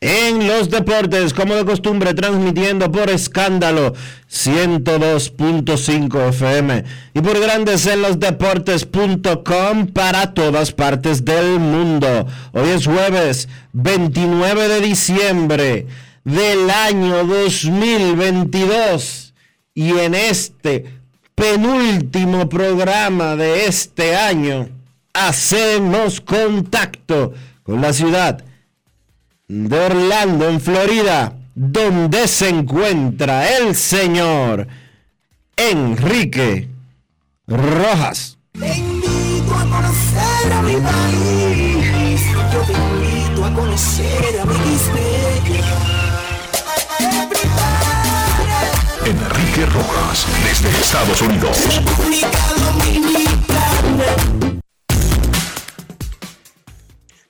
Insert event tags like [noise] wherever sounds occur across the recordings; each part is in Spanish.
en los deportes, como de costumbre, transmitiendo por escándalo 102.5 FM y por grandes en los deportes.com para todas partes del mundo. Hoy es jueves 29 de diciembre del año 2022 y en este penúltimo programa de este año hacemos contacto con la ciudad de Orlando, en Florida, donde se encuentra el señor Enrique Rojas. Te invito a conocer a mi país. Yo te invito a conocer a mi Enrique Rojas, desde Estados Unidos.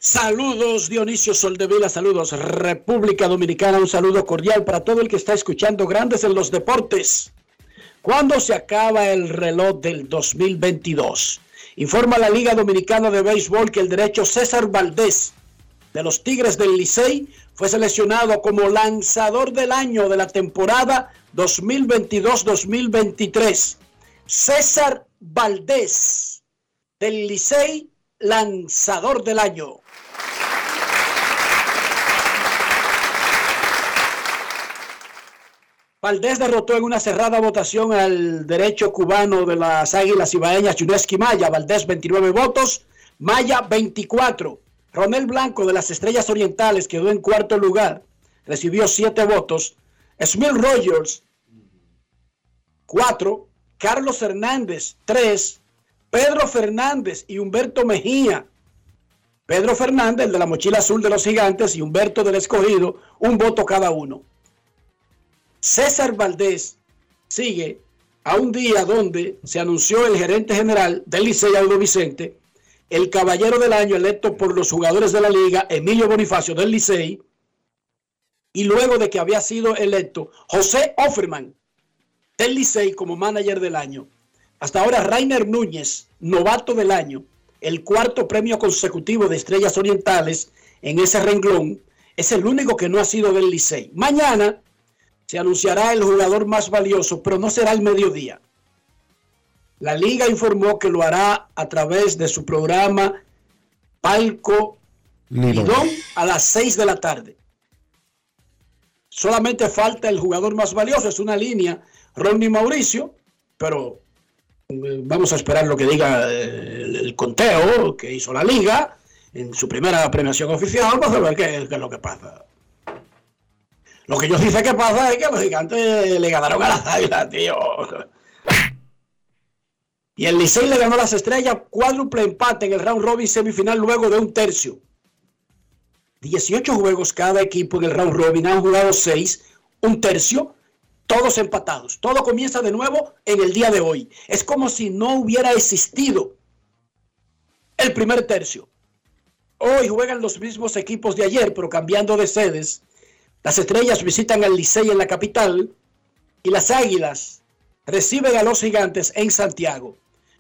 Saludos Dionisio Soldevila, saludos República Dominicana, un saludo cordial para todo el que está escuchando Grandes en los Deportes. ¿Cuándo se acaba el reloj del 2022? Informa la Liga Dominicana de Béisbol que el derecho César Valdés de los Tigres del Licey fue seleccionado como lanzador del año de la temporada 2022-2023. César Valdés del Licey, lanzador del año. Valdés derrotó en una cerrada votación al derecho cubano de las Águilas Ibaeñas, Yuneski Maya. Valdés 29 votos, Maya 24. Ronel Blanco de las Estrellas Orientales quedó en cuarto lugar, recibió 7 votos. Smil Rogers 4. Carlos Hernández 3. Pedro Fernández y Humberto Mejía. Pedro Fernández, el de la mochila azul de los gigantes, y Humberto del Escogido, un voto cada uno. César Valdés sigue a un día donde se anunció el gerente general del Licey Aldo Vicente, el caballero del año electo por los jugadores de la liga, Emilio Bonifacio del Licey, y luego de que había sido electo José Offerman del Licey como manager del año. Hasta ahora Rainer Núñez, novato del año, el cuarto premio consecutivo de Estrellas Orientales en ese renglón, es el único que no ha sido del Licey. Mañana se anunciará el jugador más valioso, pero no será el mediodía. La liga informó que lo hará a través de su programa Palco Lidón a las 6 de la tarde. Solamente falta el jugador más valioso, es una línea, Ronnie Mauricio, pero eh, vamos a esperar lo que diga eh, el, conteo que hizo la liga en su primera premiación oficial, vamos a ver qué es lo que pasa. Lo que yo dice que pasa es que los gigantes le ganaron a las águilas, tío. Y el Licey le ganó las estrellas cuádruple empate en el round robin semifinal luego de un tercio. 18 juegos cada equipo en el round robin, han jugado 6, un tercio, todos empatados. Todo comienza de nuevo en el día de hoy. Es como si no hubiera existido el primer tercio. Hoy juegan los mismos equipos de ayer, pero cambiando de sedes. Las estrellas visitan al Licey en la capital y las águilas reciben a los gigantes en Santiago.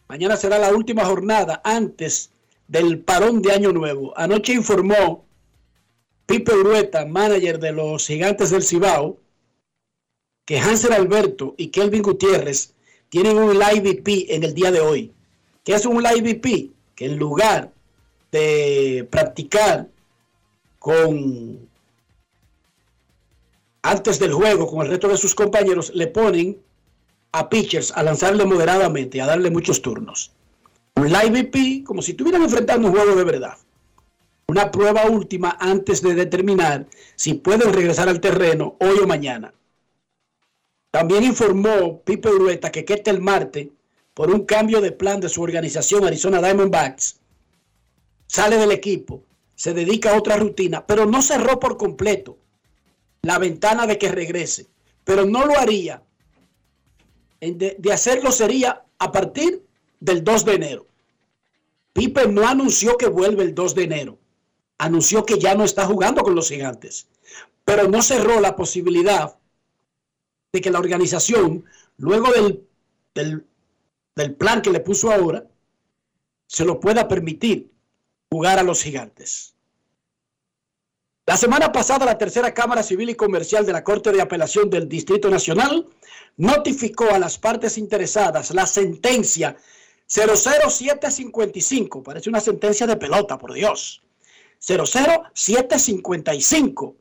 Mañana será la última jornada antes del parón de Año Nuevo. Anoche informó Pipe Urueta, manager de los gigantes del Cibao, que Hansel Alberto y Kelvin Gutiérrez tienen un live VP en el día de hoy. ¿Qué es un live VP? Que en lugar de practicar con antes del juego con el resto de sus compañeros, le ponen a pitchers a lanzarle moderadamente, a darle muchos turnos. Un live VP como si estuvieran enfrentando un juego de verdad. Una prueba última antes de determinar si pueden regresar al terreno hoy o mañana. También informó Pipe Urueta que el martes por un cambio de plan de su organización Arizona Diamondbacks sale del equipo, se dedica a otra rutina, pero no cerró por completo la ventana de que regrese, pero no lo haría. De, de hacerlo sería a partir del 2 de enero. Pipe no anunció que vuelve el 2 de enero. Anunció que ya no está jugando con los gigantes. Pero no cerró la posibilidad de que la organización, luego del, del, del plan que le puso ahora, se lo pueda permitir jugar a los gigantes. La semana pasada, la tercera Cámara Civil y Comercial de la Corte de Apelación del Distrito Nacional notificó a las partes interesadas la sentencia 00755. Parece una sentencia de pelota, por Dios. 00755.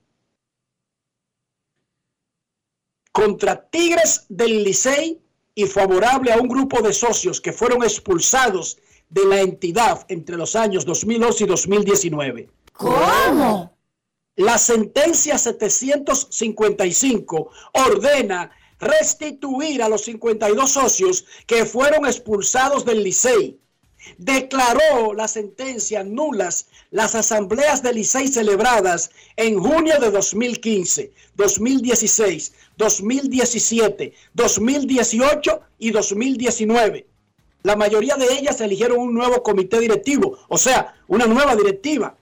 Contra Tigres del Licey y favorable a un grupo de socios que fueron expulsados de la entidad entre los años 2011 y 2019. ¿Cómo? La sentencia 755 ordena restituir a los 52 socios que fueron expulsados del Licey. Declaró la sentencia nulas las asambleas del Licey celebradas en junio de 2015, 2016, 2017, 2018 y 2019. La mayoría de ellas eligieron un nuevo comité directivo, o sea, una nueva directiva.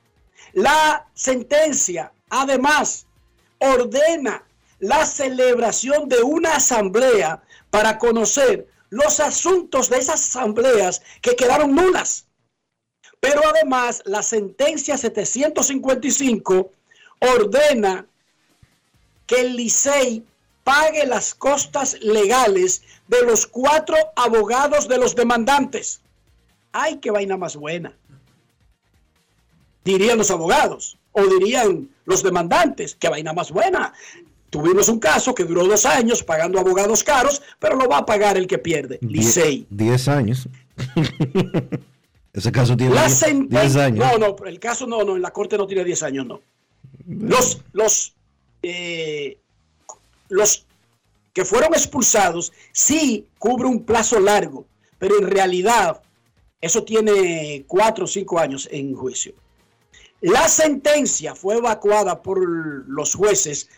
La sentencia, además, ordena la celebración de una asamblea para conocer los asuntos de esas asambleas que quedaron nulas. Pero además, la sentencia 755 ordena que el Licey pague las costas legales de los cuatro abogados de los demandantes. ¡Ay, qué vaina más buena! Dirían los abogados o dirían los demandantes, qué vaina más buena. Tuvimos un caso que duró dos años pagando abogados caros, pero lo va a pagar el que pierde, Licey. Diez años. [laughs] Ese caso tiene 10 años. No, no, el caso no, no, en la corte no tiene 10 años, no. Los, los, eh, los que fueron expulsados sí cubre un plazo largo, pero en realidad eso tiene 4 o 5 años en juicio. La sentencia fue evacuada por los jueces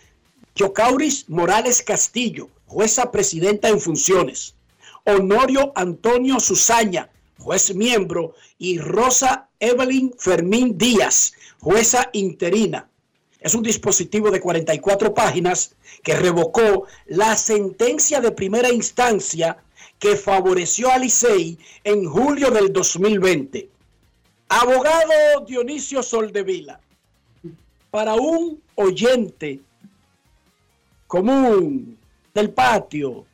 Yocauris Morales Castillo, jueza presidenta en funciones, Honorio Antonio Susaña, juez miembro, y Rosa Evelyn Fermín Díaz, jueza interina. Es un dispositivo de 44 páginas que revocó la sentencia de primera instancia que favoreció a Licey en julio del 2020. Abogado Dionisio Soldevila, para un oyente común del patio,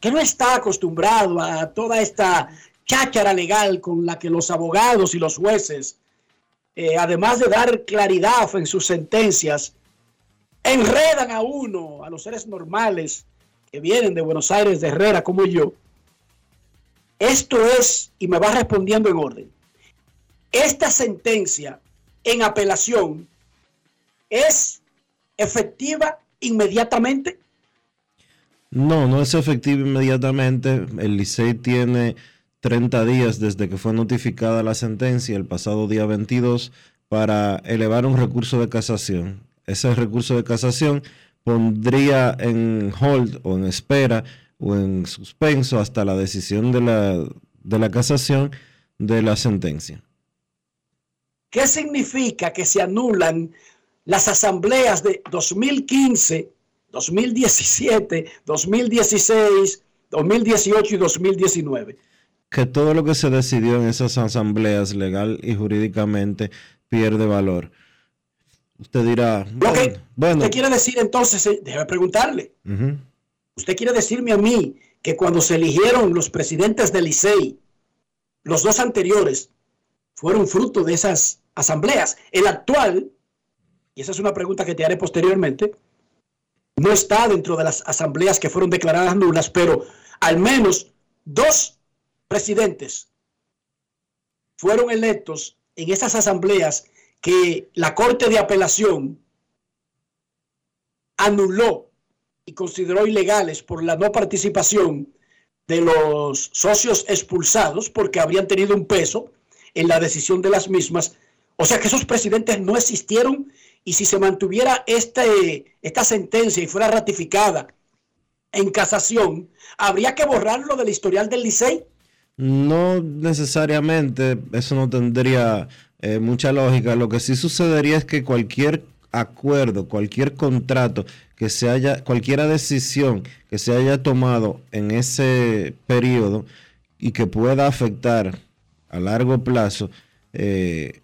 que no está acostumbrado a toda esta cháchara legal con la que los abogados y los jueces, eh, además de dar claridad en sus sentencias, enredan a uno, a los seres normales que vienen de Buenos Aires, de Herrera, como yo. Esto es, y me va respondiendo en orden, esta sentencia en apelación es efectiva inmediatamente? No, no es efectivo inmediatamente. El Licey tiene 30 días desde que fue notificada la sentencia el pasado día 22 para elevar un recurso de casación. Ese recurso de casación pondría en hold o en espera o en suspenso hasta la decisión de la, de la casación de la sentencia. ¿Qué significa que se anulan las asambleas de 2015, 2017, 2016, 2018 y 2019? Que todo lo que se decidió en esas asambleas legal y jurídicamente pierde valor. Usted dirá, bueno, usted quiere decir entonces, eh, déjeme preguntarle, usted quiere decirme a mí que cuando se eligieron los presidentes del ICEI, los dos anteriores fueron fruto de esas asambleas. El actual, y esa es una pregunta que te haré posteriormente, no está dentro de las asambleas que fueron declaradas nulas, pero al menos dos presidentes fueron electos en esas asambleas que la Corte de Apelación anuló y consideró ilegales por la no participación de los socios expulsados porque habrían tenido un peso en la decisión de las mismas. O sea que esos presidentes no existieron y si se mantuviera este, esta sentencia y fuera ratificada en casación, ¿habría que borrarlo del historial del Licey? No necesariamente, eso no tendría eh, mucha lógica. Lo que sí sucedería es que cualquier acuerdo, cualquier contrato que se haya, cualquier decisión que se haya tomado en ese periodo y que pueda afectar a largo plazo eh,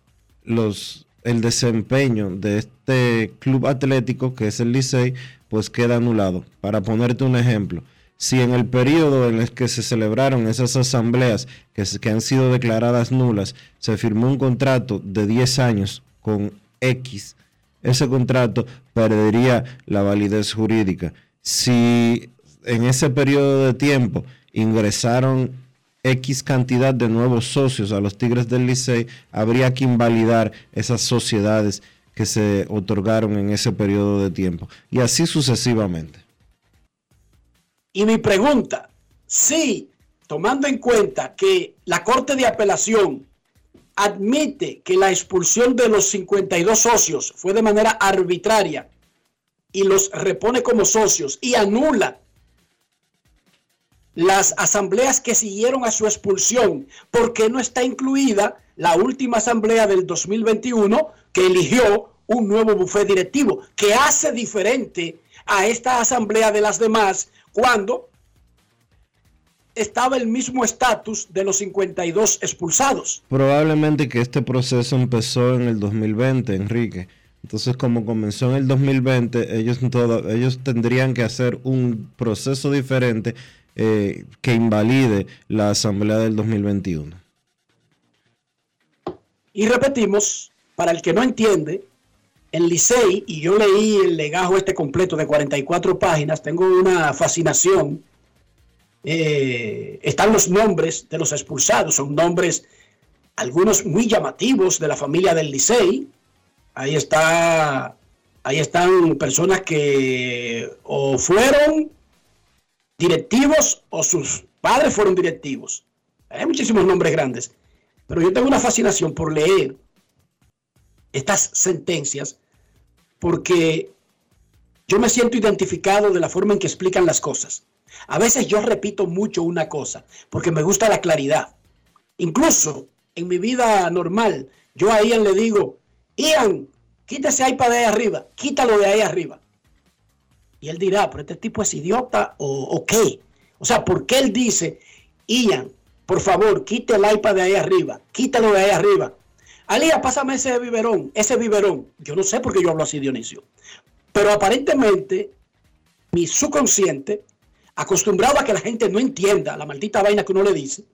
los, el desempeño de este club atlético que es el Licey, pues queda anulado. Para ponerte un ejemplo, si en el periodo en el que se celebraron esas asambleas que, que han sido declaradas nulas, se firmó un contrato de 10 años con X, ese contrato perdería la validez jurídica. Si en ese periodo de tiempo ingresaron X cantidad de nuevos socios a los Tigres del Licey, habría que invalidar esas sociedades que se otorgaron en ese periodo de tiempo. Y así sucesivamente. Y mi pregunta, si tomando en cuenta que la Corte de Apelación admite que la expulsión de los 52 socios fue de manera arbitraria y los repone como socios y anula las asambleas que siguieron a su expulsión, ¿por qué no está incluida la última asamblea del 2021 que eligió un nuevo bufé directivo, que hace diferente a esta asamblea de las demás cuando estaba el mismo estatus de los 52 expulsados. Probablemente que este proceso empezó en el 2020, Enrique. Entonces, como comenzó en el 2020, ellos, todo, ellos tendrían que hacer un proceso diferente eh, que invalide la asamblea del 2021. Y repetimos, para el que no entiende, en Licey, y yo leí el legajo este completo de 44 páginas, tengo una fascinación. Eh, están los nombres de los expulsados, son nombres, algunos muy llamativos de la familia del Licey. Ahí está, ahí están personas que o fueron directivos o sus padres fueron directivos. Hay muchísimos nombres grandes, pero yo tengo una fascinación por leer estas sentencias porque yo me siento identificado de la forma en que explican las cosas. A veces yo repito mucho una cosa porque me gusta la claridad. Incluso en mi vida normal, yo a Ian le digo, Ian, quítese ese iPad de ahí arriba, quítalo de ahí arriba. Y él dirá, pero este tipo es idiota o, o qué. O sea, ¿por qué él dice, Ian, por favor, quite el iPad de ahí arriba, quítalo de ahí arriba? Alía, pásame ese biberón, ese biberón. Yo no sé por qué yo hablo así, Dionisio. Pero aparentemente, mi subconsciente, acostumbrado a que la gente no entienda la maldita vaina que uno le dice,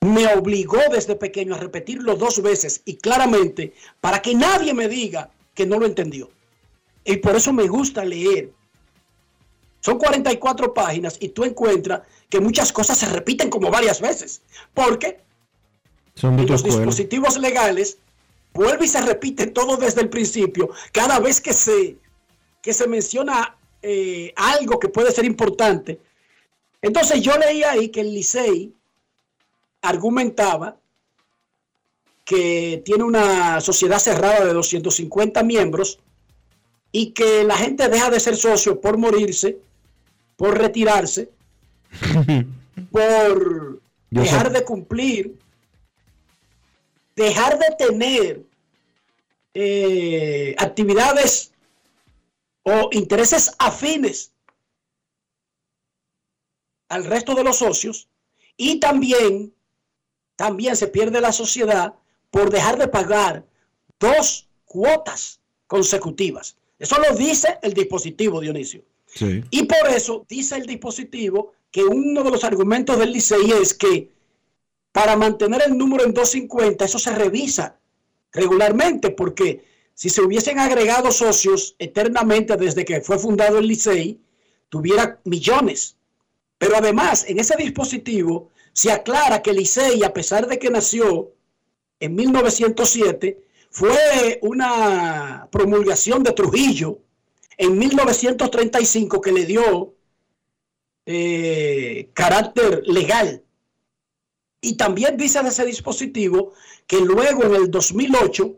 me obligó desde pequeño a repetirlo dos veces y claramente para que nadie me diga que no lo entendió. Y por eso me gusta leer. Son 44 páginas y tú encuentras que muchas cosas se repiten como varias veces. Porque los dispositivos legales, vuelve y se repite todo desde el principio. Cada vez que se, que se menciona eh, algo que puede ser importante. Entonces yo leí ahí que el Licey argumentaba que tiene una sociedad cerrada de 250 miembros y que la gente deja de ser socio por morirse, por retirarse, [laughs] por Yo sé- dejar de cumplir, dejar de tener eh, actividades o intereses afines al resto de los socios y también, también se pierde la sociedad por dejar de pagar dos cuotas consecutivas. Eso lo dice el dispositivo, Dionisio. Sí. Y por eso dice el dispositivo que uno de los argumentos del Licey es que para mantener el número en 250, eso se revisa regularmente, porque si se hubiesen agregado socios eternamente desde que fue fundado el Licey, tuviera millones. Pero además, en ese dispositivo se aclara que el Licey, a pesar de que nació en 1907, fue una promulgación de Trujillo en 1935 que le dio eh, carácter legal. Y también dice de ese dispositivo que luego en el 2008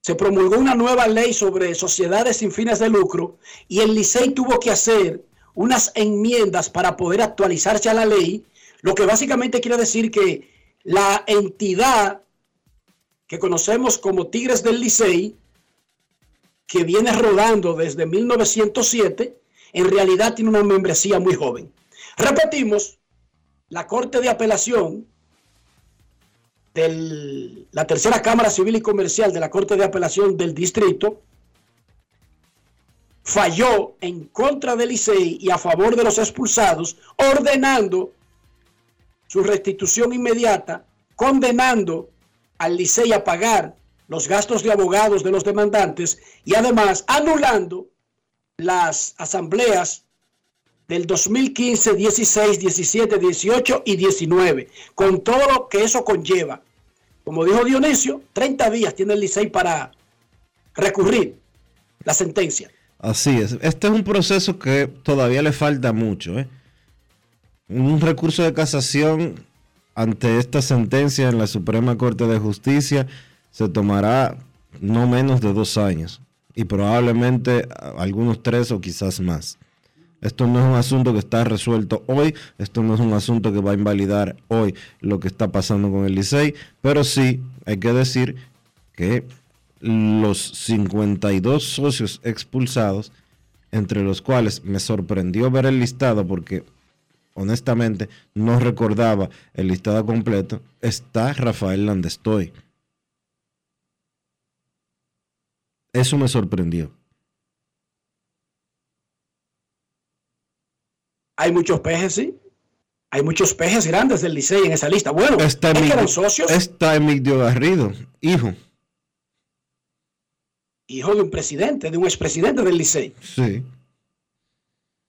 se promulgó una nueva ley sobre sociedades sin fines de lucro y el Licey tuvo que hacer unas enmiendas para poder actualizarse a la ley, lo que básicamente quiere decir que la entidad que conocemos como Tigres del Licey, que viene rodando desde 1907, en realidad tiene una membresía muy joven. Repetimos, la Corte de Apelación de la Tercera Cámara Civil y Comercial de la Corte de Apelación del Distrito falló en contra del Licey y a favor de los expulsados, ordenando su restitución inmediata, condenando al Licey a pagar los gastos de abogados de los demandantes y además anulando las asambleas del 2015, 16, 17, 18 y 19, con todo lo que eso conlleva. Como dijo Dionisio, 30 días tiene el Licey para recurrir la sentencia. Así es. Este es un proceso que todavía le falta mucho. ¿eh? Un recurso de casación ante esta sentencia en la Suprema Corte de Justicia se tomará no menos de dos años y probablemente algunos tres o quizás más. Esto no es un asunto que está resuelto hoy, esto no es un asunto que va a invalidar hoy lo que está pasando con el Licey, pero sí hay que decir que los 52 socios expulsados, entre los cuales me sorprendió ver el listado porque honestamente no recordaba el listado completo, está Rafael Landestoy. Eso me sorprendió. Hay muchos pejes, sí. Hay muchos pejes grandes del Licey en esa lista. Bueno, Está es eran socios, está Emilio Garrido, hijo. hijo de un presidente, de un expresidente del Licey. Sí.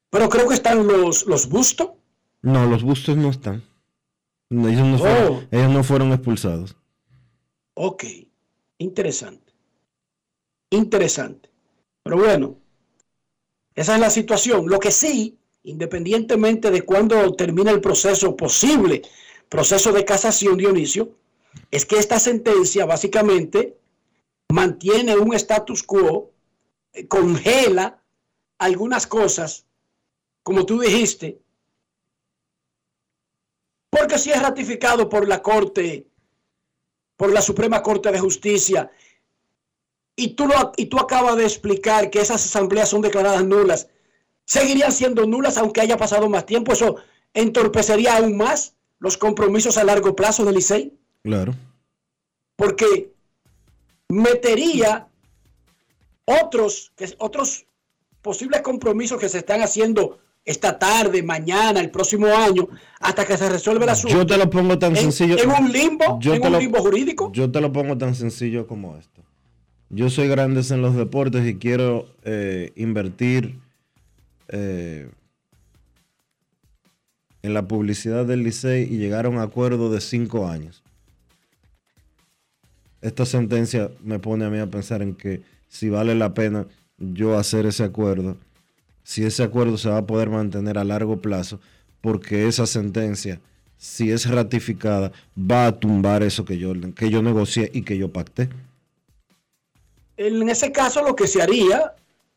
Pero creo que están los, los Bustos. No, los bustos no están. Ellos no, Oh. fueron, ellos no fueron expulsados. Ok, interesante. Interesante. Pero bueno, esa es la situación. Lo que sí, independientemente de cuándo termine el proceso posible, proceso de casación, Dionisio, es que esta sentencia básicamente mantiene un status quo, eh, congela algunas cosas, como tú dijiste, porque si es ratificado por la Corte por la Suprema Corte de Justicia y tú, lo, y tú acabas de explicar que esas asambleas son declaradas nulas, seguirían siendo nulas aunque haya pasado más tiempo. Eso entorpecería aún más los compromisos a largo plazo del ICEI, Claro. porque metería otros, otros posibles compromisos que se están haciendo esta tarde, mañana, el próximo año, hasta que se resuelva el asunto. Yo te lo pongo tan en, sencillo. en un limbo, Yo en te un lo- limbo jurídico. Yo te lo pongo tan sencillo como esto. Yo soy grandes en los deportes y quiero eh, invertir eh, en la publicidad del Licey y llegar a un acuerdo de cinco años. Esta sentencia me pone a mí a pensar en que si vale la pena yo hacer ese acuerdo, si ese acuerdo se va a poder mantener a largo plazo, porque esa sentencia si es ratificada, va a tumbar eso que yo, que yo negocié y que yo pacté. En ese caso, lo que se haría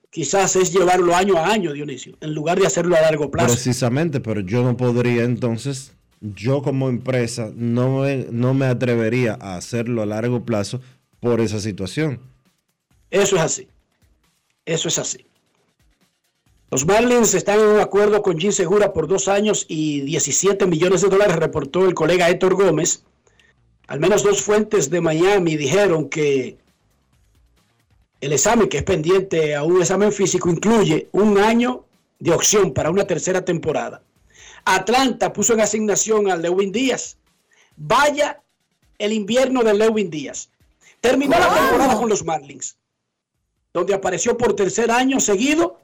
quizás es llevarlo año a año, Dionisio, en lugar de hacerlo a largo plazo. Precisamente, pero yo no podría entonces, yo como empresa, no me, no me atrevería a hacerlo a largo plazo por esa situación. Eso es así. Eso es así. Los Marlins están en un acuerdo con Jim Segura por dos años y 17 millones de dólares, reportó el colega Héctor Gómez. Al menos dos fuentes de Miami dijeron que el examen que es pendiente a un examen físico incluye un año de opción para una tercera temporada. Atlanta puso en asignación a Lewin Díaz. Vaya el invierno de Lewin Díaz. Terminó la temporada con los Marlins, donde apareció por tercer año seguido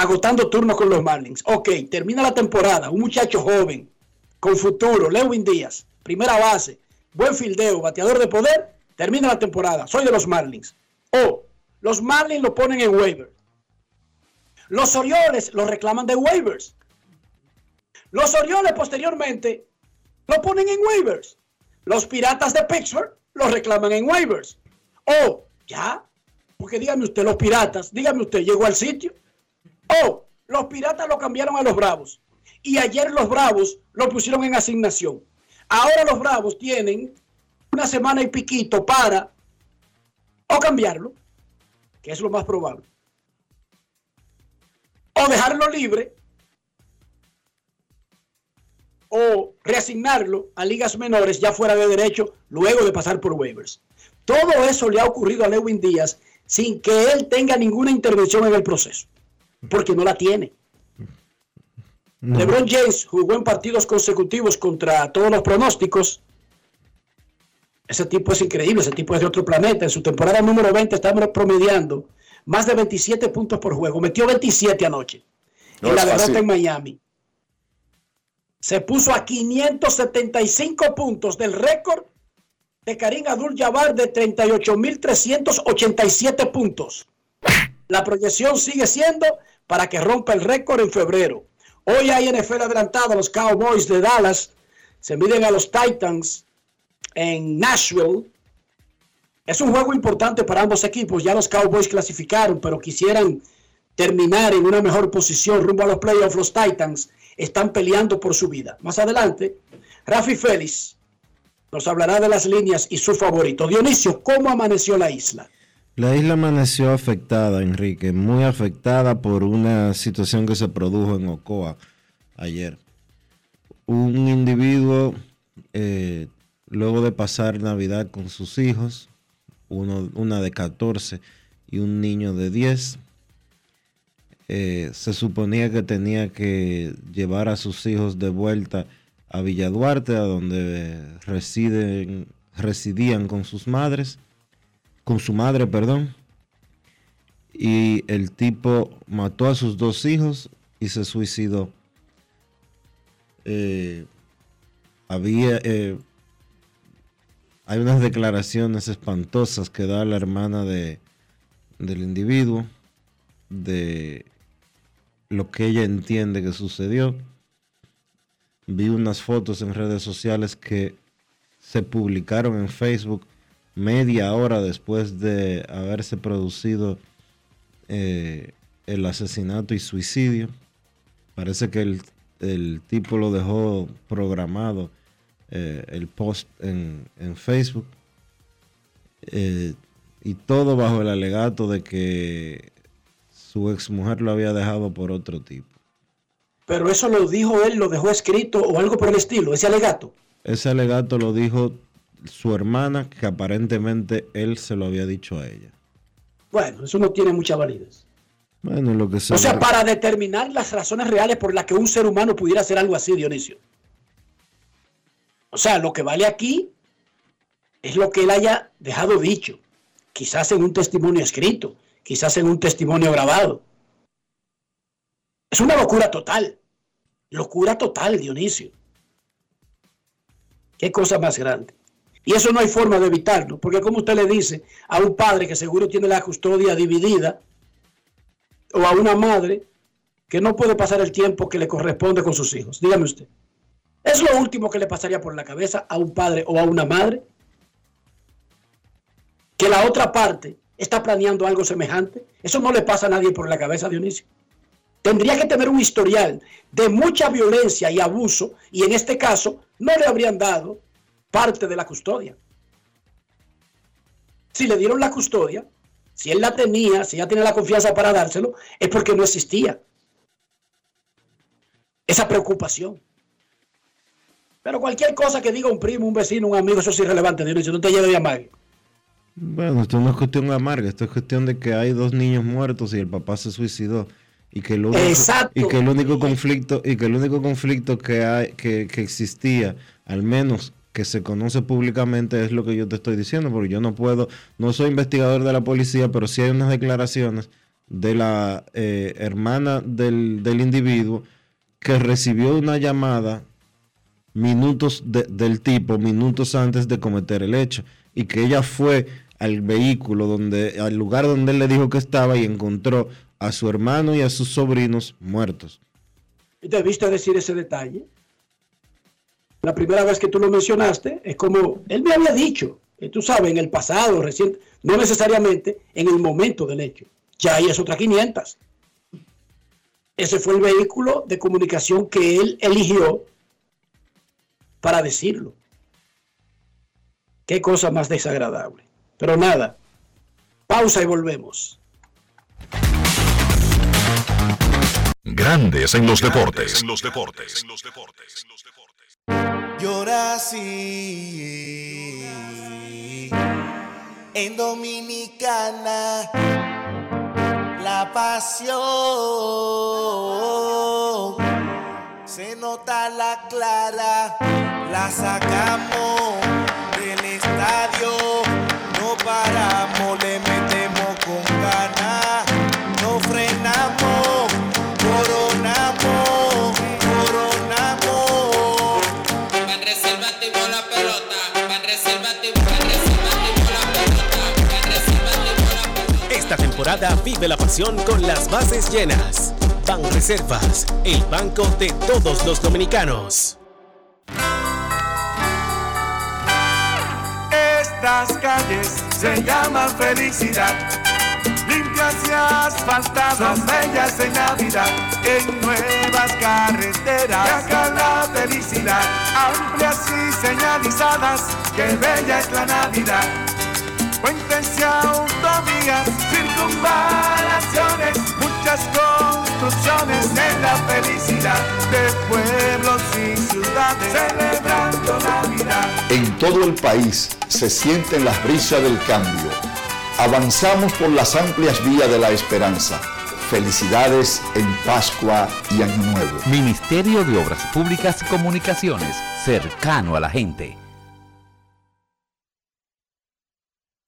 agotando turnos con los Marlins. Ok, termina la temporada. Un muchacho joven, con futuro, Lewin Díaz, primera base, buen fildeo, bateador de poder. Termina la temporada. Soy de los Marlins. O los Marlins lo ponen en waiver. Los Orioles lo reclaman de waivers. Los Orioles posteriormente lo ponen en waivers. Los Piratas de Pittsburgh lo reclaman en waivers. O ya, porque dígame usted, los Piratas, dígame usted, llegó al sitio. O los Piratas lo cambiaron a los Bravos. Y ayer los Bravos lo pusieron en asignación. Ahora los Bravos tienen una semana y piquito para o cambiarlo que es lo más probable, o dejarlo libre, o reasignarlo a ligas menores ya fuera de derecho luego de pasar por waivers. Todo eso le ha ocurrido a Lewin Díaz sin que él tenga ninguna intervención en el proceso, porque no la tiene. LeBron James jugó en partidos consecutivos contra todos los pronósticos ese tipo es increíble, ese tipo es de otro planeta. En su temporada número 20 estamos promediando más de 27 puntos por juego. Metió 27 anoche en la derrota en Miami. Se puso a 575 puntos del récord de Karim Abdul Jabbar de 38.387 puntos. La proyección sigue siendo para que rompa el récord en febrero. Hoy hay NFL adelantado. Los Cowboys de Dallas se miden a los Titans en Nashville. Es un juego importante para ambos equipos. Ya los Cowboys clasificaron, pero quisieran terminar en una mejor posición rumbo a los playoffs. Los Titans están peleando por su vida. Más adelante, Rafi Félix nos hablará de las líneas y su favorito. Dionisio, ¿cómo amaneció la isla? La isla amaneció afectada, Enrique, muy afectada por una situación que se produjo en Ocoa ayer. Un individuo eh, luego de pasar Navidad con sus hijos, uno, una de 14 y un niño de 10. Eh, se suponía que tenía que llevar a sus hijos de vuelta a Villa Duarte, a donde residen, residían con sus madres, con su madre, perdón. Y el tipo mató a sus dos hijos y se suicidó. Eh, había, eh, hay unas declaraciones espantosas que da la hermana de, del individuo, de lo que ella entiende que sucedió. Vi unas fotos en redes sociales que se publicaron en Facebook media hora después de haberse producido eh, el asesinato y suicidio. Parece que el, el tipo lo dejó programado eh, el post en, Facebook. Eh, y todo bajo el alegato de que su ex mujer lo había dejado por otro tipo. Pero eso lo dijo él, lo dejó escrito o algo por el estilo, ese alegato. Ese alegato lo dijo su hermana, que aparentemente él se lo había dicho a ella. Bueno, eso no tiene mucha validez. Bueno, lo que O sea, para determinar las razones reales por las que un ser humano pudiera hacer algo así, Dionisio. O sea, lo que vale aquí es lo que él haya dejado dicho, quizás en un testimonio escrito, quizás en un testimonio grabado. Es una locura total, locura total, Dionisio. Qué cosa más grande. Y eso no hay forma de evitarlo, porque como usted le dice a un padre que seguro tiene la custodia dividida, o a una madre que no puede pasar el tiempo que le corresponde con sus hijos. Dígame usted. Es lo último que le pasaría por la cabeza a un padre o a una madre. Que la otra parte está planeando algo semejante. Eso no le pasa a nadie por la cabeza, Dionisio. Tendría que tener un historial de mucha violencia y abuso y en este caso no le habrían dado parte de la custodia. Si le dieron la custodia, si él la tenía, si ella tiene la confianza para dárselo, es porque no existía esa preocupación. Pero cualquier cosa que diga un primo, un vecino, un amigo, eso es irrelevante, Dionisio, no te lleves de amargo. Bueno, esto no es cuestión amarga, esto es cuestión de que hay dos niños muertos y el papá se suicidó y que el único, y que el único conflicto y que el único conflicto que hay que, que existía, al menos que se conoce públicamente es lo que yo te estoy diciendo, porque yo no puedo, no soy investigador de la policía, pero sí hay unas declaraciones de la eh, hermana del, del, individuo que recibió una llamada minutos del tipo, minutos antes de cometer el hecho, y que ella fue al vehículo donde, al lugar donde él le dijo que estaba y encontró a su hermano y a sus sobrinos muertos. ¿Debiste decir ese detalle? La primera vez que tú lo mencionaste es como él me había dicho, tú sabes, en el pasado reciente, no necesariamente en el momento del hecho. Ya ahí es otra 500. Ese fue el vehículo de comunicación que él eligió para decirlo. Qué cosa más desagradable. Pero nada, pausa y volvemos. Grandes en los deportes. En los deportes. Llora así. En Dominicana la pasión se nota la clara la sacamos del estadio. No paramos le metemos con ganas temporada vive la pasión con las bases llenas. Ban Reservas, el banco de todos los dominicanos. Estas calles se llaman felicidad. Limpias y asfaltadas, bellas en Navidad. En nuevas carreteras, acá la felicidad. Amplias y señalizadas, qué bella es la Navidad. Puentes y autovías, circunvalaciones, muchas construcciones en la felicidad de pueblos y ciudades celebrando Navidad. En todo el país se sienten las brisas del cambio. Avanzamos por las amplias vías de la esperanza. Felicidades en Pascua y Año Nuevo. Ministerio de Obras Públicas y Comunicaciones, cercano a la gente.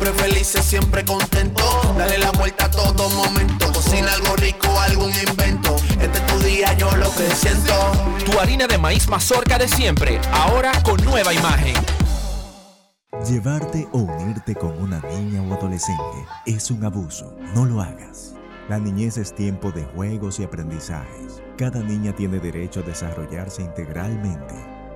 siempre felices, siempre contento. Dale la vuelta a todo momento. Cocina algo rico, algún invento. Este es tu día, yo lo que siento. Tu harina de maíz mazorca de siempre, ahora con nueva imagen. Llevarte o unirte con una niña o adolescente es un abuso. No lo hagas. La niñez es tiempo de juegos y aprendizajes. Cada niña tiene derecho a desarrollarse integralmente.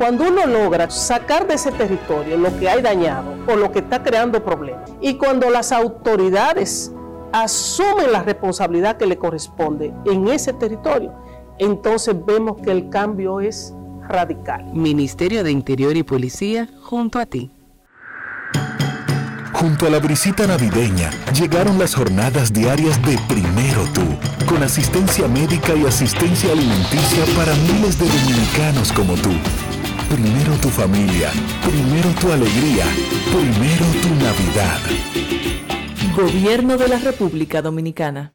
Cuando uno logra sacar de ese territorio lo que hay dañado o lo que está creando problemas, y cuando las autoridades asumen la responsabilidad que le corresponde en ese territorio, entonces vemos que el cambio es radical. Ministerio de Interior y Policía, junto a ti. Junto a la brisita navideña llegaron las jornadas diarias de Primero Tú, con asistencia médica y asistencia alimenticia para miles de dominicanos como tú. Primero tu familia, primero tu alegría, primero tu Navidad. Gobierno de la República Dominicana.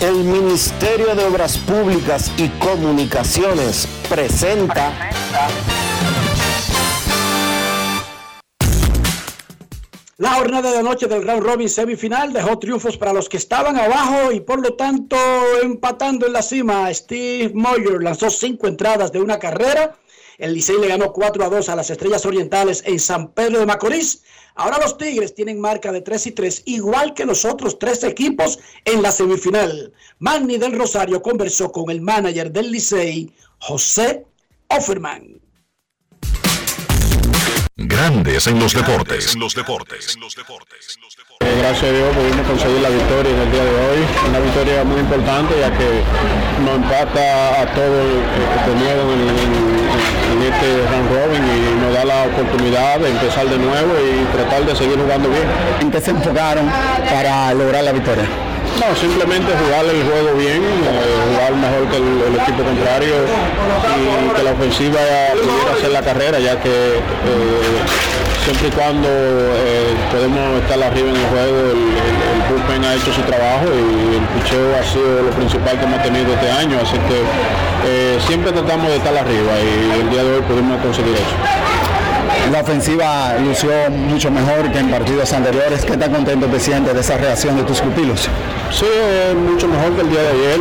El Ministerio de Obras Públicas y Comunicaciones presenta La jornada de anoche del Round Robin semifinal dejó triunfos para los que estaban abajo y por lo tanto empatando en la cima. Steve Moyer lanzó cinco entradas de una carrera. El Licey le ganó 4 a 2 a las Estrellas Orientales en San Pedro de Macorís. Ahora los Tigres tienen marca de 3 y 3, igual que los otros tres equipos en la semifinal. Manny del Rosario conversó con el manager del Licey, José Offerman. Grandes en los deportes. En los deportes. Gracias a Dios pudimos conseguir la victoria en el día de hoy. Una victoria muy importante ya que nos empata a todos los que teníamos en, en, este round robin y nos da la oportunidad de empezar de nuevo y tratar de seguir jugando bien. ¿En qué se enfocaron para lograr la victoria? No, simplemente jugar el juego bien, eh, jugar mejor que el, el, equipo contrario y que la ofensiva pudiera hacer la carrera, ya que eh, siempre y cuando eh, podemos estar arriba en el juego, el, el, el, bullpen ha hecho su trabajo y el picheo ha sido lo principal que hemos tenido este año, así que eh, siempre tratamos de estar arriba y el día de hoy pudimos conseguir eso. La ofensiva lució mucho mejor que en partidos anteriores. ¿Qué tan contento te sientes de esa reacción de tus pupilos? Sí, mucho mejor que el día de ayer.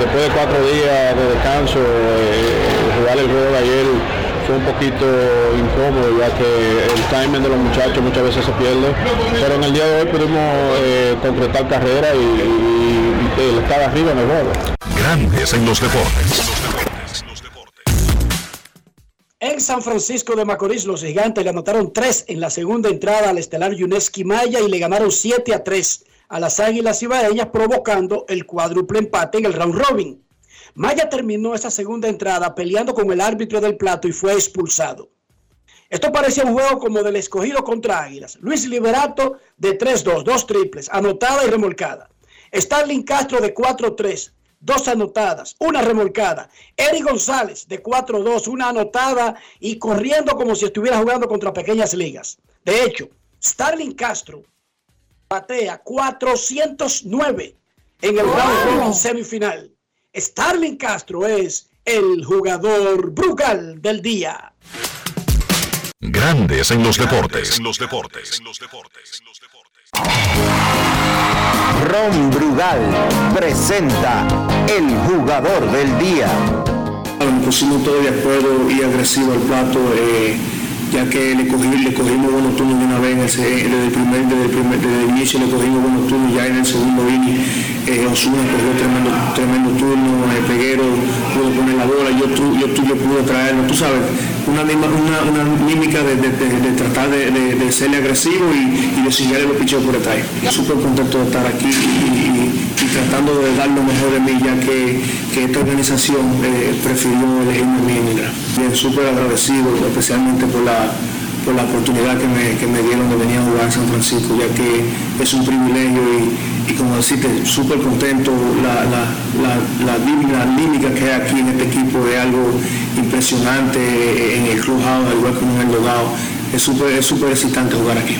Después de cuatro días de descanso, eh, jugar el juego de ayer fue un poquito incómodo ya que el timing de los muchachos muchas veces se pierde. Pero en el día de hoy pudimos eh, concretar carrera y, y, y estar arriba en el juego. Grandes en los deportes. En San Francisco de Macorís, los gigantes le anotaron tres en la segunda entrada al estelar Yuneski Maya y le ganaron 7 a 3 a las Águilas Ibaeñas, provocando el cuádruple empate en el round robin. Maya terminó esa segunda entrada peleando con el árbitro del plato y fue expulsado. Esto parecía un juego como del escogido contra Águilas. Luis Liberato de 3-2, dos triples, anotada y remolcada. Starling Castro de 4-3, dos anotadas, una remolcada. Eric González de 4-2, una anotada y corriendo como si estuviera jugando contra pequeñas ligas. De hecho, Starling Castro batea 409 en el round semifinal. Starling Castro es el jugador brugal del día. Grandes en los deportes. En los deportes. Ron Brugal presenta el jugador del día. Me pusimos todo de acuerdo y agresivo al plato. Eh, ya que le, cogimos buenos turnos de una vez desde, el primer, desde, el primer, el inicio le cogimos buenos turnos, ya en el segundo inning eh, Osuna cogió tremendo, tremendo turno, eh, Peguero pudo poner la bola, yo, tu, yo, yo pude traerlo, tú sabes, una, una, una mímica de, de, de, tratar de, serle agresivo y, y de los pichos por detrás. Súper contento de estar aquí y, tratando de dar lo mejor de mí, ya que, esta organización eh, prefirió elegirme a mí Bien, súper agradecido, especialmente por la por la oportunidad que me, que me dieron de venir a jugar a San Francisco, ya que es un privilegio y, como decirte, súper contento, la, la, la, la, que hay aquí en este equipo es algo impresionante en el clubhouse, al igual que en el logado, es súper es excitante jugar aquí.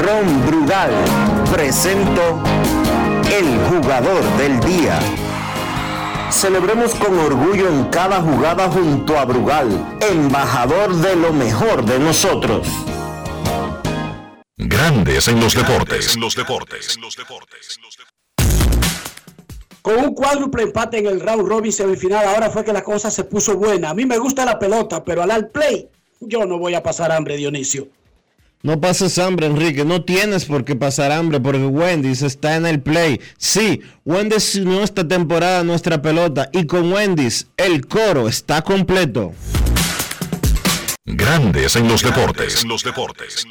Ron Brugal presento el jugador del día. Celebremos con orgullo en cada jugada junto a Brugal, embajador de lo mejor de nosotros. Grandes en los deportes. los deportes. Con un cuádruple empate en el round robin semifinal, ahora fue que la cosa se puso buena. A mí me gusta la pelota, pero al al play, yo no voy a pasar hambre, Dionisio. No pases hambre, Enrique. No tienes por qué pasar hambre porque Wendy's está en el play. Sí, Wendy's no esta temporada nuestra pelota y con Wendy's el coro está completo. Grandes en los deportes. En los deportes.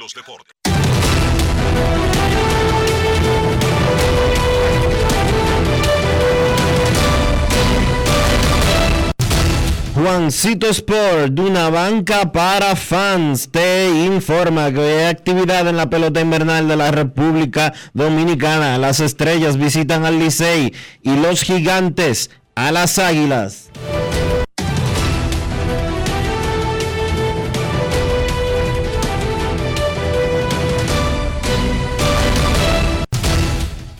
Juancito Sport, de una banca para fans, te informa que hay actividad en la pelota invernal de la República Dominicana. Las estrellas visitan al Licey y los gigantes a las águilas.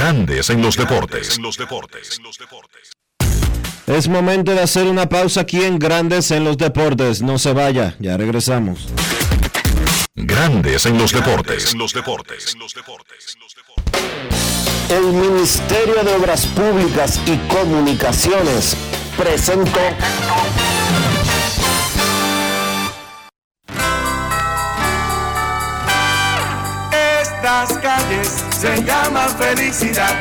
Grandes en los deportes. Es momento de hacer una pausa aquí en Grandes en los deportes. No se vaya, ya regresamos. Grandes en los deportes. Los deportes. El Ministerio de Obras Públicas y Comunicaciones presentó Estas calles se llaman felicidad.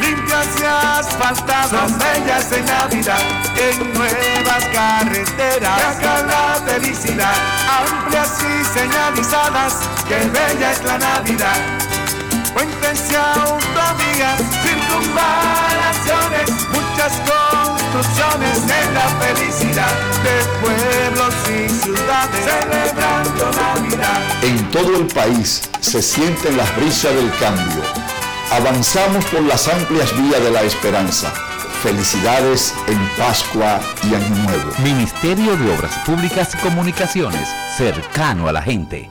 Limpias y asfaltadas, son bellas en Navidad. En nuevas carreteras, acá la felicidad. Amplias y señalizadas, que bella es la Navidad. Puentes y autovías, circunvalaciones, muchas construcciones en la felicidad de pueblos y ciudades celebrando Navidad. En todo el país se sienten las brisas del cambio. Avanzamos por las amplias vías de la esperanza. Felicidades en Pascua y Año Nuevo. Ministerio de Obras Públicas y Comunicaciones, cercano a la gente.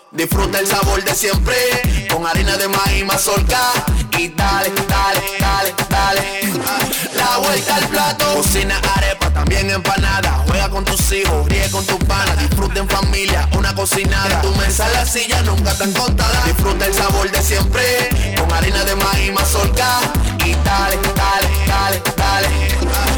disfruta el sabor de siempre con harina de maíz mazorca y dale, dale, dale, dale. La vuelta al plato, cocina arepa, también empanada. Juega con tus hijos, ríe con tus panas, disfruta en familia, una cocinada. tu mesa la silla nunca tan contada. Disfruta el sabor de siempre con harina de maíz mazorca y dale, dale, dale, dale.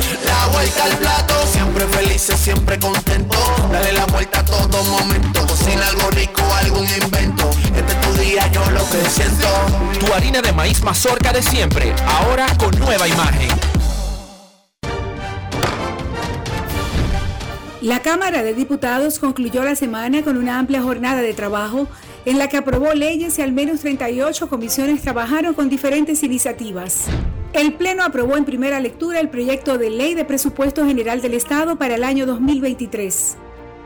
La vuelta al plato, siempre felices, siempre contento. Dale la vuelta a todo momento, cocina algo rico, algún invento. Este es tu día, yo lo que siento. Tu harina de maíz mazorca de siempre, ahora con nueva imagen. La Cámara de Diputados concluyó la semana con una amplia jornada de trabajo en la que aprobó leyes y al menos 38 comisiones trabajaron con diferentes iniciativas. El Pleno aprobó en primera lectura el proyecto de ley de presupuesto general del Estado para el año 2023.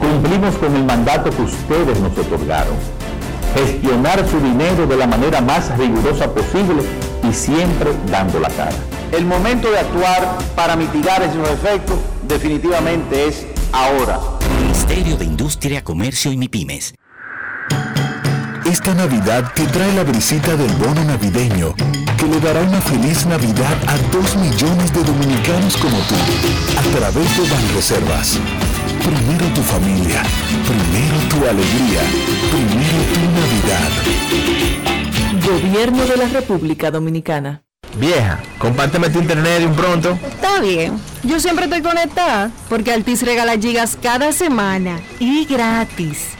Cumplimos con el mandato que ustedes nos otorgaron. Gestionar su dinero de la manera más rigurosa posible y siempre dando la cara. El momento de actuar para mitigar esos efectos definitivamente es ahora. Ministerio de Industria, Comercio y MIPIMES. Esta Navidad te trae la brisita del bono navideño que le dará una feliz Navidad a dos millones de dominicanos como tú a través de Banreservas. Primero tu familia, primero tu alegría, primero tu Navidad. Gobierno de la República Dominicana. Vieja, compárteme tu internet de un pronto. Está bien. Yo siempre estoy conectada porque Altis regala gigas cada semana y gratis.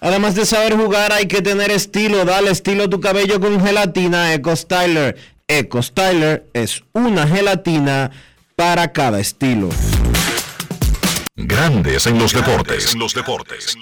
Además de saber jugar, hay que tener estilo. Dale estilo a tu cabello con gelatina Eco Styler. Eco Styler es una gelatina para cada estilo. Grandes en los deportes. En los deportes.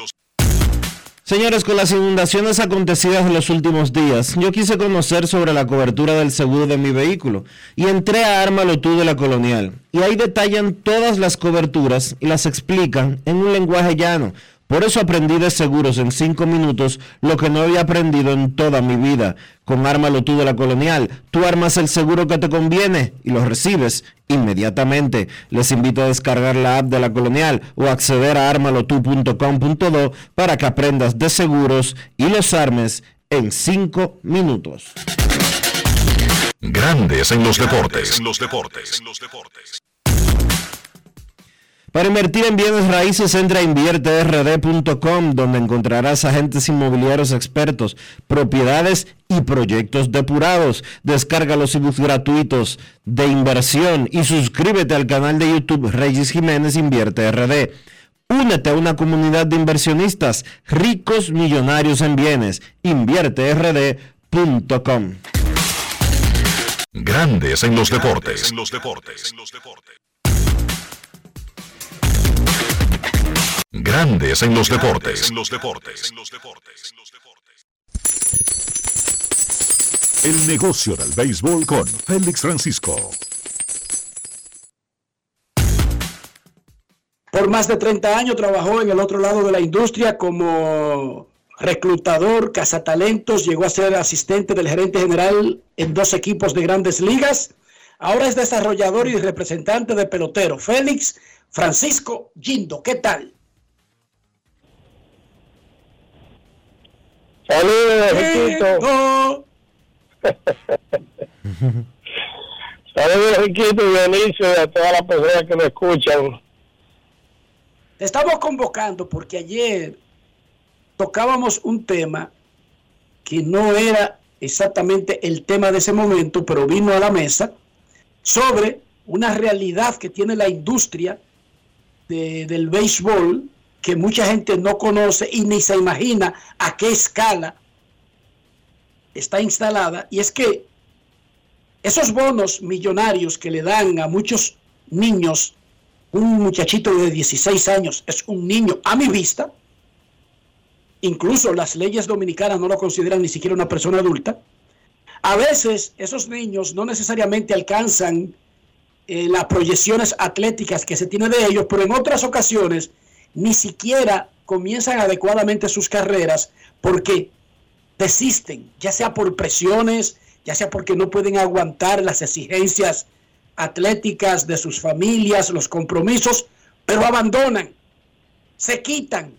Señores, con las inundaciones acontecidas en los últimos días, yo quise conocer sobre la cobertura del seguro de mi vehículo y entré a Ármalo tú de la Colonial. Y ahí detallan todas las coberturas y las explican en un lenguaje llano por eso aprendí de seguros en cinco minutos lo que no había aprendido en toda mi vida. Con Ármalo tú de la Colonial, tú armas el seguro que te conviene y lo recibes inmediatamente. Les invito a descargar la app de la Colonial o acceder a armalotu.com.do para que aprendas de seguros y los armes en cinco minutos. Grandes en los deportes. En los deportes. Para invertir en bienes raíces, entra a invierterd.com, donde encontrarás agentes inmobiliarios expertos, propiedades y proyectos depurados. Descarga los ebooks gratuitos de inversión y suscríbete al canal de YouTube Reyes Jiménez Invierte RD. Únete a una comunidad de inversionistas ricos millonarios en bienes. InvierteRD.com. Grandes en los deportes. En los deportes. Grandes en los deportes. En los deportes. El negocio del béisbol con Félix Francisco. Por más de 30 años trabajó en el otro lado de la industria como reclutador, cazatalentos, llegó a ser asistente del gerente general en dos equipos de grandes ligas. Ahora es desarrollador y representante de pelotero. Félix Francisco Gindo, ¿qué tal? Saludos, Riquito. [laughs] Saludos, Riquito y Benicio y a todas las personas que me escuchan. Te estamos convocando porque ayer tocábamos un tema que no era exactamente el tema de ese momento, pero vino a la mesa sobre una realidad que tiene la industria del béisbol que mucha gente no conoce y ni se imagina a qué escala está instalada. Y es que esos bonos millonarios que le dan a muchos niños, un muchachito de 16 años es un niño a mi vista, incluso las leyes dominicanas no lo consideran ni siquiera una persona adulta, a veces esos niños no necesariamente alcanzan eh, las proyecciones atléticas que se tiene de ellos, pero en otras ocasiones ni siquiera comienzan adecuadamente sus carreras porque desisten, ya sea por presiones, ya sea porque no pueden aguantar las exigencias atléticas de sus familias, los compromisos, pero abandonan, se quitan.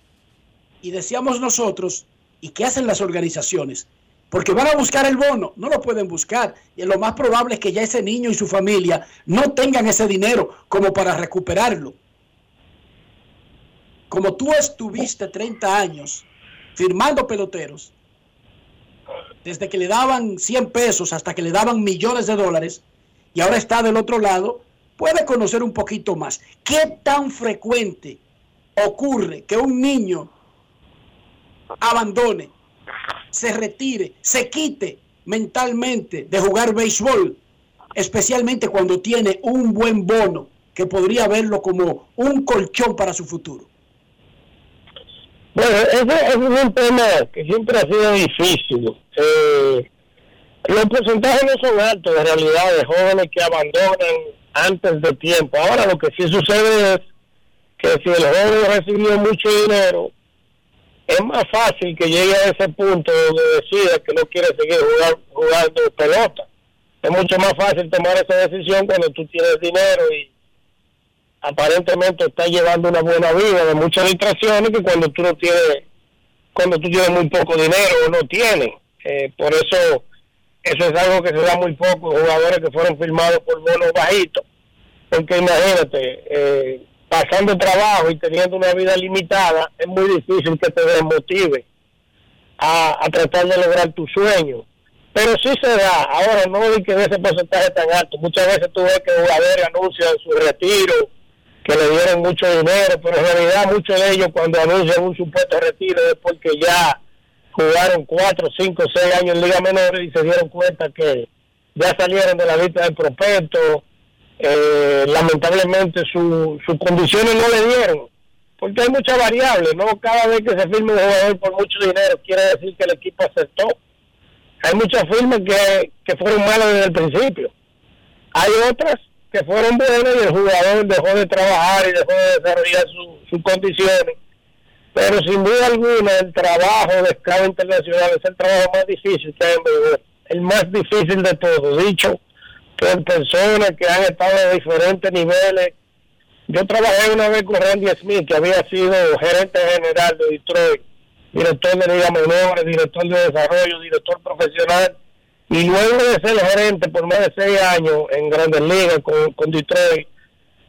Y decíamos nosotros, ¿y qué hacen las organizaciones? Porque van a buscar el bono, no lo pueden buscar. Y lo más probable es que ya ese niño y su familia no tengan ese dinero como para recuperarlo. Como tú estuviste 30 años firmando peloteros, desde que le daban 100 pesos hasta que le daban millones de dólares, y ahora está del otro lado, puede conocer un poquito más. ¿Qué tan frecuente ocurre que un niño abandone, se retire, se quite mentalmente de jugar béisbol, especialmente cuando tiene un buen bono que podría verlo como un colchón para su futuro? Bueno, ese, es un tema que siempre ha sido difícil. Eh, los porcentajes no son altos de realidad de jóvenes que abandonan antes de tiempo. Ahora lo que sí sucede es que si el joven recibió mucho dinero, es más fácil que llegue a ese punto donde decida que no quiere seguir jugando pelota. Es mucho más fácil tomar esa decisión cuando tú tienes dinero y aparentemente está llevando una buena vida de muchas distracciones que cuando tú no tienes cuando tú tienes muy poco dinero o no tienes eh, por eso eso es algo que se da muy poco jugadores que fueron firmados por bonos bajitos. Porque imagínate eh, pasando trabajo y teniendo una vida limitada es muy difícil que te desmotive a, a tratar de lograr tu sueño. Pero sí se da. Ahora no vi que ese porcentaje tan alto. Muchas veces tú ves que jugadores anuncian su retiro que le dieron mucho dinero, pero en realidad muchos de ellos cuando anuncian un supuesto retiro es porque ya jugaron cuatro, cinco, seis años en Liga Menores y se dieron cuenta que ya salieron de la lista del prospecto, eh, lamentablemente sus condiciones no le dieron, porque hay muchas variables, no cada vez que se firma un jugador por mucho dinero quiere decir que el equipo aceptó. Hay muchas firmas que, que fueron malas desde el principio. Hay otras que fueron buenos y el jugador dejó de trabajar y dejó de desarrollar sus condiciones. Pero sin duda alguna el trabajo de esclavo internacional es el trabajo más difícil que hay el más difícil de todos, dicho por personas que han estado de diferentes niveles. Yo trabajé una vez con Randy Smith, que había sido gerente general de Detroit, director de Liga Menores, director de desarrollo, director profesional y luego de ser gerente por más de seis años en Grandes Ligas con, con Detroit,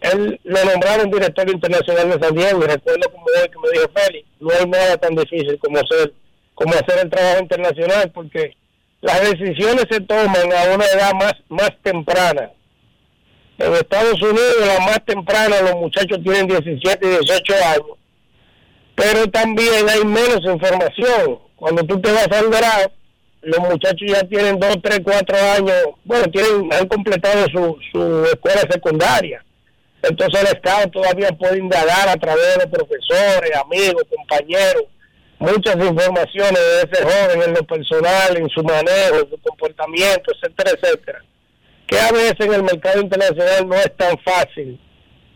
él lo nombraron director internacional de San Diego y recuerdo como hoy que me dijo Félix, no hay nada tan difícil como hacer, como hacer el trabajo internacional porque las decisiones se toman a una edad más, más temprana. En Estados Unidos, la más temprana, los muchachos tienen 17 y 18 años, pero también hay menos información. Cuando tú te vas al draft, los muchachos ya tienen dos, tres, cuatro años, bueno, tienen, han completado su, su escuela secundaria. Entonces el Estado todavía puede indagar a través de profesores, amigos, compañeros, muchas informaciones de ese joven en lo personal, en su manejo, en su comportamiento, etcétera, etcétera. Que a veces en el mercado internacional no es tan fácil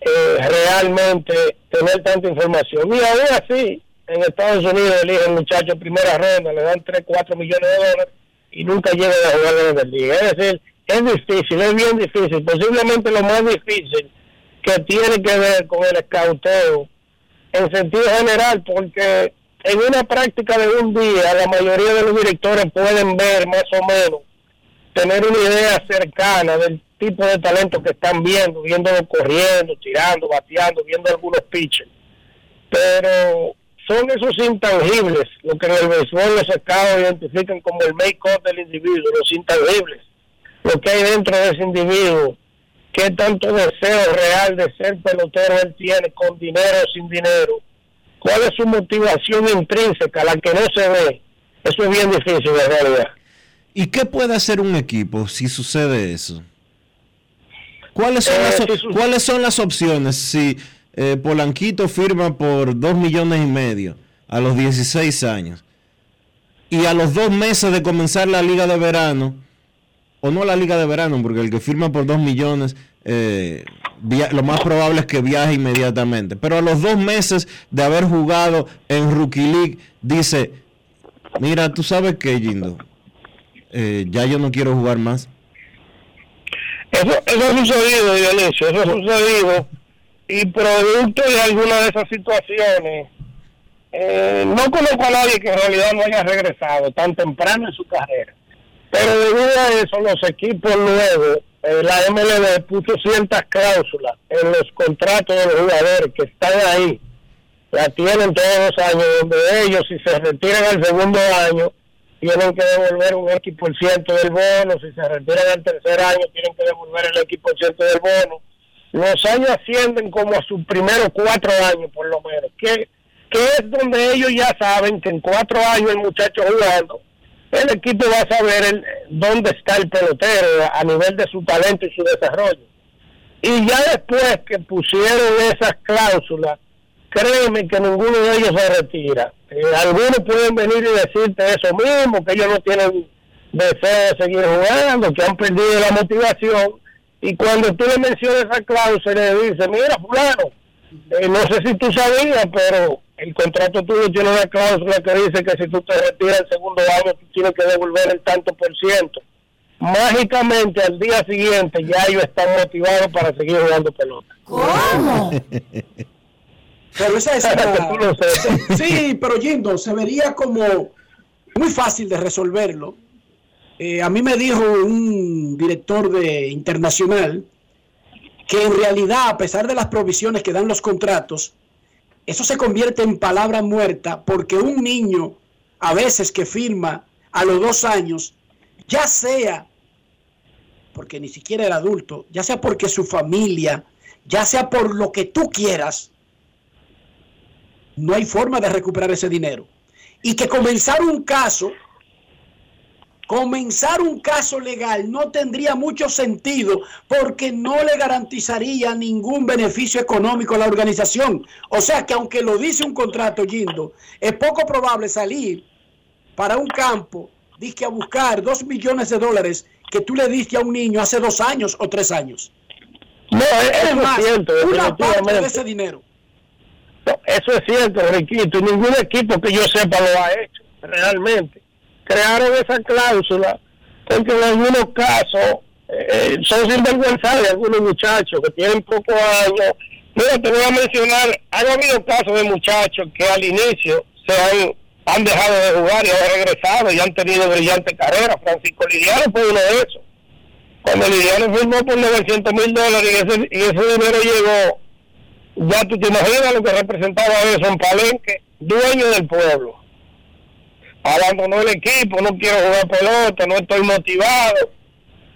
eh, realmente tener tanta información. Y aún así, en Estados Unidos eligen muchachos primera ronda, le dan 3, 4 millones de dólares y nunca llegan a jugar en la liga. Es decir, es difícil, es bien difícil, posiblemente lo más difícil que tiene que ver con el escauteo en sentido general, porque en una práctica de un día la mayoría de los directores pueden ver más o menos, tener una idea cercana del tipo de talento que están viendo, viéndolo corriendo, tirando, bateando, viendo algunos pitches. Pero son esos intangibles, lo que en el béisbol los scouts identifican como el make-up del individuo, los intangibles, lo que hay dentro de ese individuo, qué tanto deseo real de ser pelotero él tiene, con dinero o sin dinero, cuál es su motivación intrínseca, la que no se ve. Eso es bien difícil en realidad. ¿Y qué puede hacer un equipo si sucede eso? ¿Cuáles son, las, Eh, si ¿cuáles son las opciones si eh, Polanquito firma por dos millones y medio a los 16 años y a los dos meses de comenzar la liga de verano, o no la liga de verano, porque el que firma por dos millones, eh, lo más probable es que viaje inmediatamente, pero a los dos meses de haber jugado en Rookie League, dice, mira, tú sabes que, Gindo, Eh, ya yo no quiero jugar más. Eso, eso ha eso ha sucedido. Y producto de alguna de esas situaciones, eh, no conozco a nadie que en realidad no haya regresado tan temprano en su carrera. Pero debido a eso, los equipos nuevos, eh, la MLB puso ciertas cláusulas en los contratos de los jugadores que están ahí. La tienen todos los años, donde ellos, si se retiran al segundo año, tienen que devolver un X por ciento del bono, si se retiran al tercer año, tienen que devolver el X por ciento del bono. Los años ascienden como a sus primeros cuatro años, por lo menos, que, que es donde ellos ya saben que en cuatro años el muchacho jugando, el equipo va a saber el- dónde está el pelotero a nivel de su talento y su desarrollo. Y ya después que pusieron esas cláusulas, créeme que ninguno de ellos se retira. Eh, algunos pueden venir y decirte eso mismo, que ellos no tienen deseo de seguir jugando, que han perdido la motivación. Y cuando tú le mencionas esa cláusula, le dices, mira, fulano, eh, no sé si tú sabías, pero el contrato tuyo tiene una cláusula que dice que si tú te retiras el segundo año, tú tienes que devolver el tanto por ciento. Mágicamente, al día siguiente, ya ellos están motivados para seguir jugando pelota. ¿Cómo? [laughs] Pero esa es [laughs] sepas. Sí, pero Yindo, se vería como muy fácil de resolverlo. Eh, a mí me dijo un director de internacional que en realidad, a pesar de las provisiones que dan los contratos, eso se convierte en palabra muerta porque un niño, a veces que firma a los dos años, ya sea porque ni siquiera era adulto, ya sea porque su familia, ya sea por lo que tú quieras, no hay forma de recuperar ese dinero. Y que comenzar un caso, comenzar un caso legal no tendría mucho sentido porque no le garantizaría ningún beneficio económico a la organización. O sea que aunque lo dice un contrato, Yindo, es poco probable salir para un campo, dije a buscar dos millones de dólares que tú le diste a un niño hace dos años o tres años. No, eso es más, cierto, una parte de ese dinero. No, eso es cierto, Riquito, ningún equipo que yo sepa lo ha hecho, realmente. Crearon esa cláusula porque en algunos casos eh, son sinvergüenzados algunos muchachos que tienen pocos años. Mira, te voy a mencionar, han habido casos de muchachos que al inicio se han, han dejado de jugar y han regresado y han tenido brillante carrera. Francisco Lidiano fue uno de esos. Cuando Lidiano firmó por 900 mil dólares y ese, y ese dinero llegó ya tú te imaginas lo que representaba eso en Palenque, dueño del pueblo. Abandonó el equipo, no quiero jugar pelota, no estoy motivado.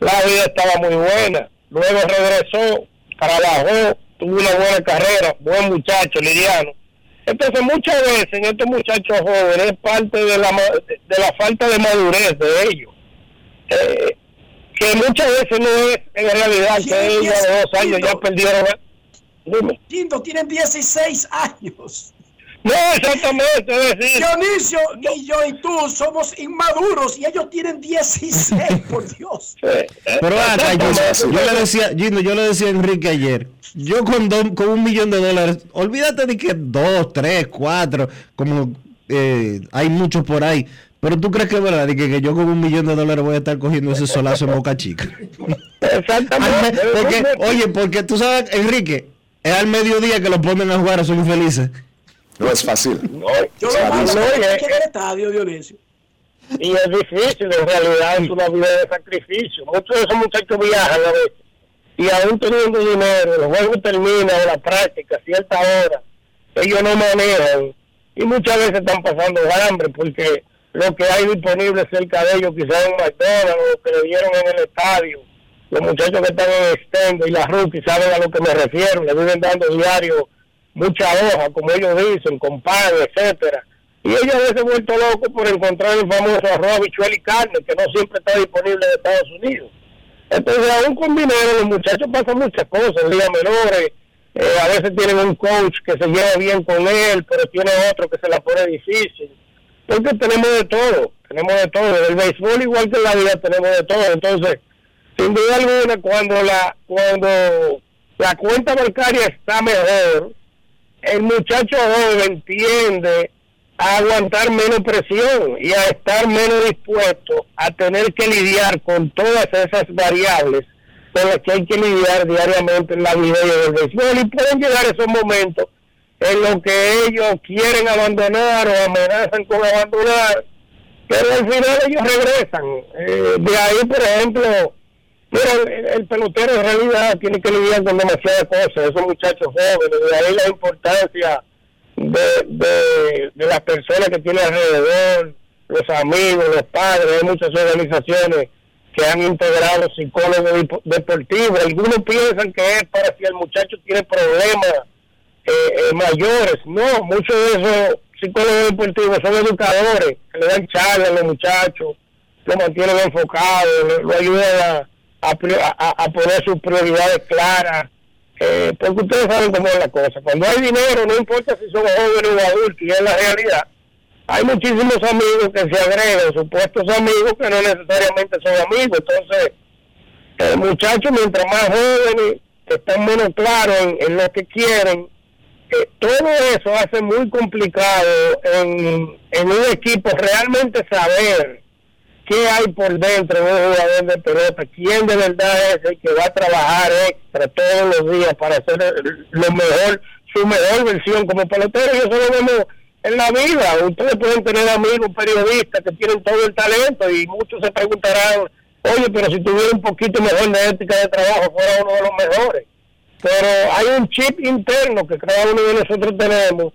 La vida estaba muy buena. Luego regresó, trabajó, tuvo una buena carrera, buen muchacho, Liriano. Entonces muchas veces en estos muchachos jóvenes es parte de la, de la falta de madurez de ellos. Eh, que muchas veces no es en realidad que ellos dos años ya perdieron. Dime. Lindo, tienen 16 años. No, exactamente. Decir, Dionisio y yo y tú somos inmaduros y ellos tienen 16, [laughs] por Dios. Pero acá, yo, yo le decía, Gino, yo le decía a Enrique ayer, yo con, dos- con un millón de dólares, olvídate de que dos, tres, cuatro, como eh, hay muchos por ahí. Pero tú crees que es verdad que, que yo con un millón de dólares voy a estar cogiendo ese solazo en Boca Chica. Exactamente. porque, oye, porque tú sabes, Enrique, es al mediodía que lo ponen a jugar a esos infelices. No es fácil. [laughs] Yo Sí, lo no, y es- cualquier estadio, Dionisio. y es difícil, en realidad es una vida de sacrificio. Muchos de esos muchachos viajan a veces y aún teniendo dinero, los juegos terminan o la práctica a cierta hora, ellos no manejan y muchas veces están pasando hambre porque lo que hay disponible cerca de ellos, quizás en McDonald's, lo que le dieron en el estadio, los muchachos que están en extendo y las rookies saben a lo que me refiero, le viven dando diario mucha hoja, como ellos dicen, con pan, etcétera. Y ellos a veces vuelto locos por encontrar el famoso arroz, habichuela y carne, que no siempre está disponible en Estados Unidos. Entonces, aún con dinero, los muchachos pasan muchas cosas, en ligas menores, eh, a veces tienen un coach que se lleva bien con él, pero tiene otro que se la pone difícil. Porque tenemos de todo, tenemos de todo. El béisbol, igual que en la vida, tenemos de todo. Entonces, sin duda alguna, cuando la, cuando la cuenta bancaria está mejor, el muchacho joven tiende a aguantar menos presión y a estar menos dispuesto a tener que lidiar con todas esas variables con las que hay que lidiar diariamente en la vida y en el béisbol. Y pueden llegar esos momentos en los que ellos quieren abandonar o amenazan con abandonar pero al final ellos regresan. Eh, de ahí por ejemplo mira, el, el pelotero en realidad tiene que lidiar con demasiadas cosas esos muchachos jóvenes de ahí la importancia de, de, de las personas que tiene alrededor, los amigos, los padres, hay muchas organizaciones que han integrado psicólogos depo- deportivos. Algunos piensan que es para si el muchacho tiene problemas eh, eh, mayores. No, muchos de esos psicólogos deportivos son educadores que le dan charlas a los muchachos, lo mantienen enfocado, lo, lo ayudan a, a, a- a poner sus prioridades claras. Eh, porque ustedes saben cómo es la cosa. Cuando hay dinero, no importa si son jóvenes o adultos, y es la realidad, hay muchísimos amigos que se agregan, supuestos amigos que no necesariamente son amigos. Entonces, el muchacho, mientras más jóvenes, están menos claros en, lo que quieren, eh, todo eso hace muy complicado en un equipo realmente saber qué hay por dentro de un jugador de pelota, quién de verdad es el que va a trabajar extra todos los días para hacer lo mejor, su mejor versión como pelotero. Y eso lo vemos en la vida. Ustedes pueden tener amigos periodistas que tienen todo el talento y muchos se preguntarán, oye, pero si tuviera un poquito mejor de ética de trabajo, fuera uno de los mejores. Pero hay un chip interno que cada uno de nosotros tenemos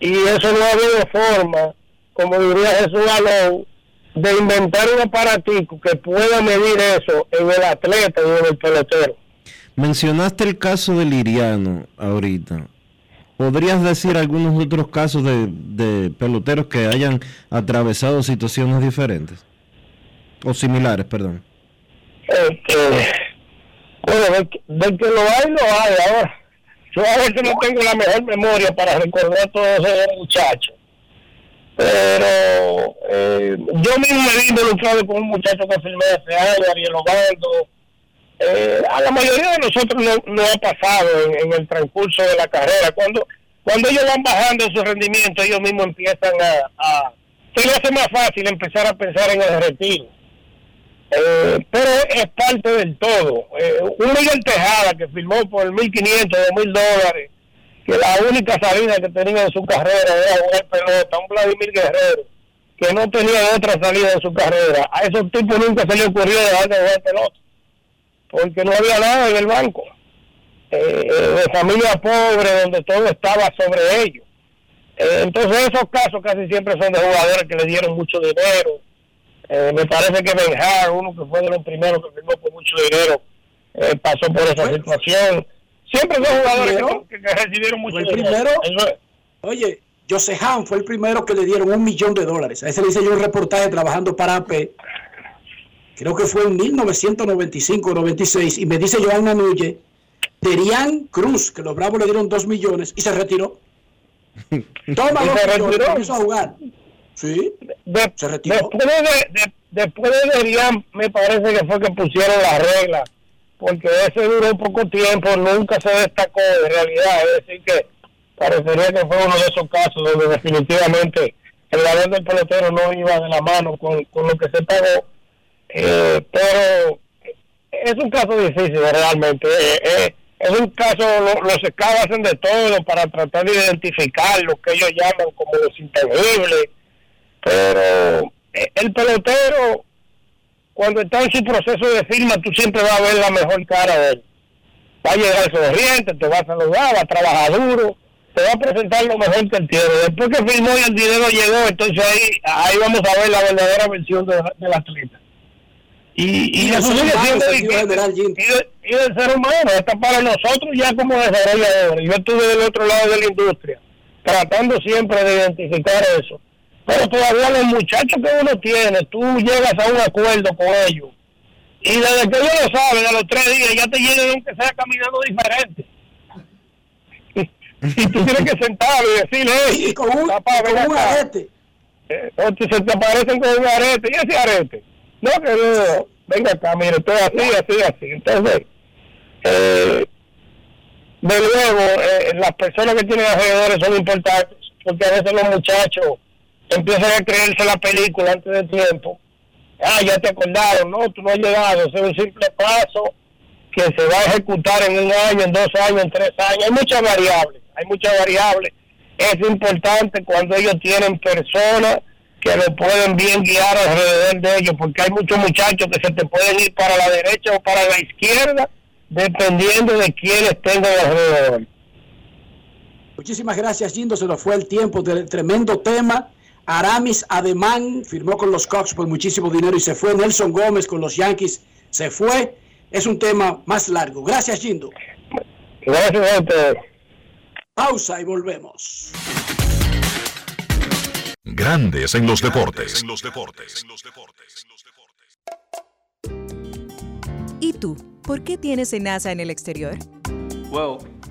y eso no ha habido forma, como diría Jesús Alou, de inventar un aparatico que pueda medir eso en el atleta y en el pelotero. Mencionaste el caso de Liriano ahorita. ¿Podrías decir algunos otros casos de, de peloteros que hayan atravesado situaciones diferentes? O similares, perdón. Este, bueno, de, de que lo hay, lo hay. Ahora, yo a veces no tengo la mejor memoria para recordar todos esos muchachos. Pero eh, yo mismo me vi involucrado con un muchacho que firmé hace años, Ariel Obando. Eh, a la mayoría de nosotros no, no ha pasado en, el transcurso de la carrera. Cuando cuando ellos van bajando su rendimiento, ellos mismos empiezan a, a... Se les hace más fácil empezar a pensar en el retiro. Eh, pero es parte del todo. Eh, un Miguel Tejada que firmó por 1.500 o 1.000 dólares, que la única salida que tenía en su carrera era jugar pelota, un Vladimir Guerrero, que no tenía otra salida en su carrera. A esos tipos nunca se les ocurrió dejar de jugar pelota, porque no había nada en el banco. Eh, eh, de familia pobre, donde todo estaba sobre ellos. Eh, entonces esos casos casi siempre son de jugadores que le dieron mucho dinero, eh, me parece que Ben Hart, uno que fue de los primeros que firmó por mucho dinero, pasó por esa situación. Siempre son jugadores que, que- que recibieron mucho el primero. Oye, José Han fue el primero que le dieron un millón de dólares. A ese le hice yo un reportaje trabajando para AP. Creo que fue en 1995 o 96. Y me dice Joan Manulle, Terian Cruz, que los Bravos le dieron dos millones y se retiró. [laughs] Toma dos comenzó a jugar. Sí, De- se retiró. Después de, de- después de Derian, me parece que fue que pusieron las reglas, porque ese duró poco tiempo, nunca se destacó de realidad. Es decir, que parecería que fue uno de esos casos donde definitivamente el valor del pelotero no iba de la mano con, con lo que se pagó. Eh, pero es un caso difícil realmente. Eh, eh, es un caso, lo- los scouts hacen de todo para tratar de identificar lo que ellos llaman como los intangibles pero eh, el pelotero cuando está en su proceso de firma tú siempre vas a ver la mejor cara de él. Va a llegar sonriente, te va a saludar, va a trabajar duro te va a presentar lo mejor que él tiene. Después que firmó y el dinero llegó entonces ahí ahí vamos a ver la verdadera versión de- del atleta. Y, y Y eso. General y, de- y del ser humano hasta para nosotros ya como desarrolladores. Yo estuve del otro lado de la industria tratando siempre de identificar eso pero todavía los muchachos que uno tiene, tú llegas a un acuerdo con ellos. Y desde que ellos lo saben, a los tres días ya te llegan aunque sea caminando diferente. [laughs] Y tú tienes que sentarlo y decirle, hey, con un, papá, con un acá". arete. Eh, o te- se te aparecen con un arete. ¿Y ese arete? No, que no, venga acá, mire, estoy así, así, así. Entonces, eh, de luego, eh, las personas que tienen alrededor son importantes, porque a veces los muchachos empiezan a creerse la película antes de tiempo. Ah, ya te acordaron, no, tú no has llegado, es un simple paso que se va a ejecutar en un año, en dos años, en tres años. Hay muchas variables, hay muchas variables. Es importante cuando ellos tienen personas que lo pueden bien guiar alrededor de ellos, porque hay muchos muchachos que se te pueden ir para la derecha o para la izquierda, dependiendo de quiénes tengan alrededor. Muchísimas gracias, Gindo. Se nos fue el tiempo del tremendo tema. Aramis Ademán firmó con los Cox por muchísimo dinero y se fue. Nelson Gómez con los Yankees se fue. Es un tema más largo. Gracias, Gindo. Gracias a ustedes. Pausa y volvemos. Grandes en los deportes. ¿Y tú? ¿Por qué tienes NASA en el exterior? Well,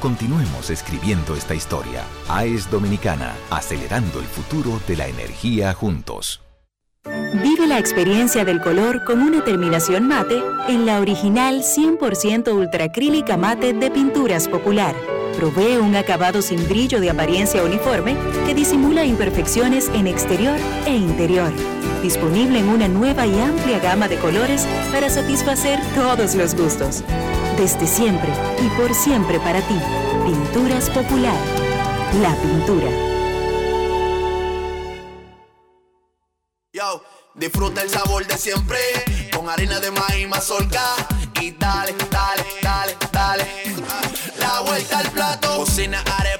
Continuemos escribiendo esta historia. AES Dominicana, acelerando el futuro de la energía juntos. Vive la experiencia del color con una terminación mate en la original 100% ultracrílica mate de Pinturas Popular. Provee un acabado sin brillo de apariencia uniforme que disimula imperfecciones en exterior e interior. Disponible en una nueva y amplia gama de colores para satisfacer todos los gustos. Desde siempre y por siempre para ti. Pinturas Popular. La pintura. Disfruta el sabor de siempre con harina de maíz mazorca y dale, dale, dale, dale. La vuelta al plato, cocina arepa,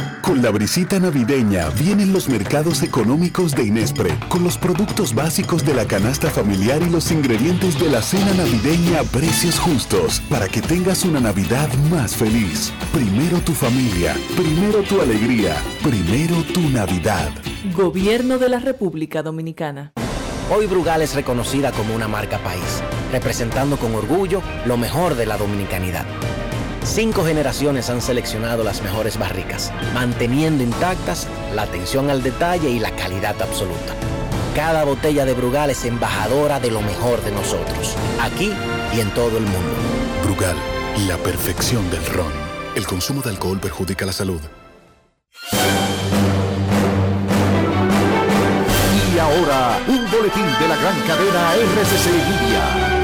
Con la brisita navideña vienen los mercados económicos de Inespre, con los productos básicos de la canasta familiar y los ingredientes de la cena navideña a precios justos, para que tengas una Navidad más feliz. Primero tu familia, primero tu alegría, primero tu Navidad. Gobierno de la República Dominicana. Hoy Brugal es reconocida como una marca país, representando con orgullo lo mejor de la dominicanidad. Cinco generaciones han seleccionado las mejores barricas, manteniendo intactas la atención al detalle y la calidad absoluta. Cada botella de Brugal es embajadora de lo mejor de nosotros, aquí y en todo el mundo. Brugal, la perfección del ron. El consumo de alcohol perjudica la salud. Y ahora, un boletín de la gran cadena RCC Libia.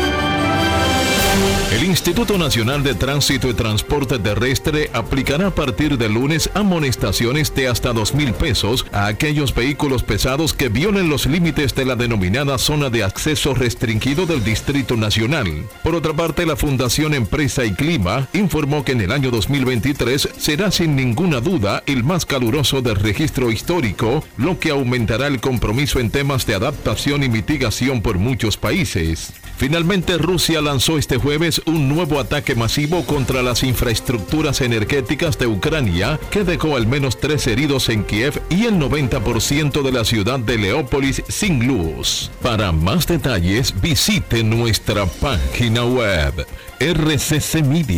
El Instituto Nacional de Tránsito y Transporte Terrestre aplicará a partir de lunes amonestaciones de hasta dos mil pesos a aquellos vehículos pesados que violen los límites de la denominada zona de acceso restringido del Distrito Nacional. Por otra parte, la Fundación Empresa y Clima informó que en el año 2023 será sin ninguna duda el más caluroso del registro histórico, lo que aumentará el compromiso en temas de adaptación y mitigación por muchos países. Finalmente, Rusia lanzó este jueves un nuevo ataque masivo contra las infraestructuras energéticas de Ucrania que dejó al menos tres heridos en Kiev y el 90% de la ciudad de Leópolis sin luz. Para más detalles, visite nuestra página web rccmedia.com.do.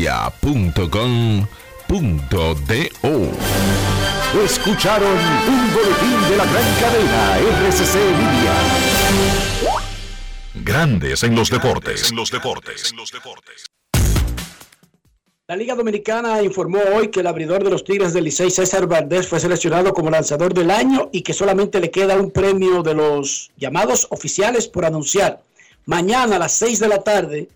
Escucharon un boletín de la gran cadena RCC Libia. Grandes en los deportes. En los deportes. La Liga Dominicana informó hoy que el abridor de los Tigres del Licey, César Valdés, fue seleccionado como lanzador del año y que solamente le queda un premio de los llamados oficiales por anunciar. Mañana a las 6 de la tarde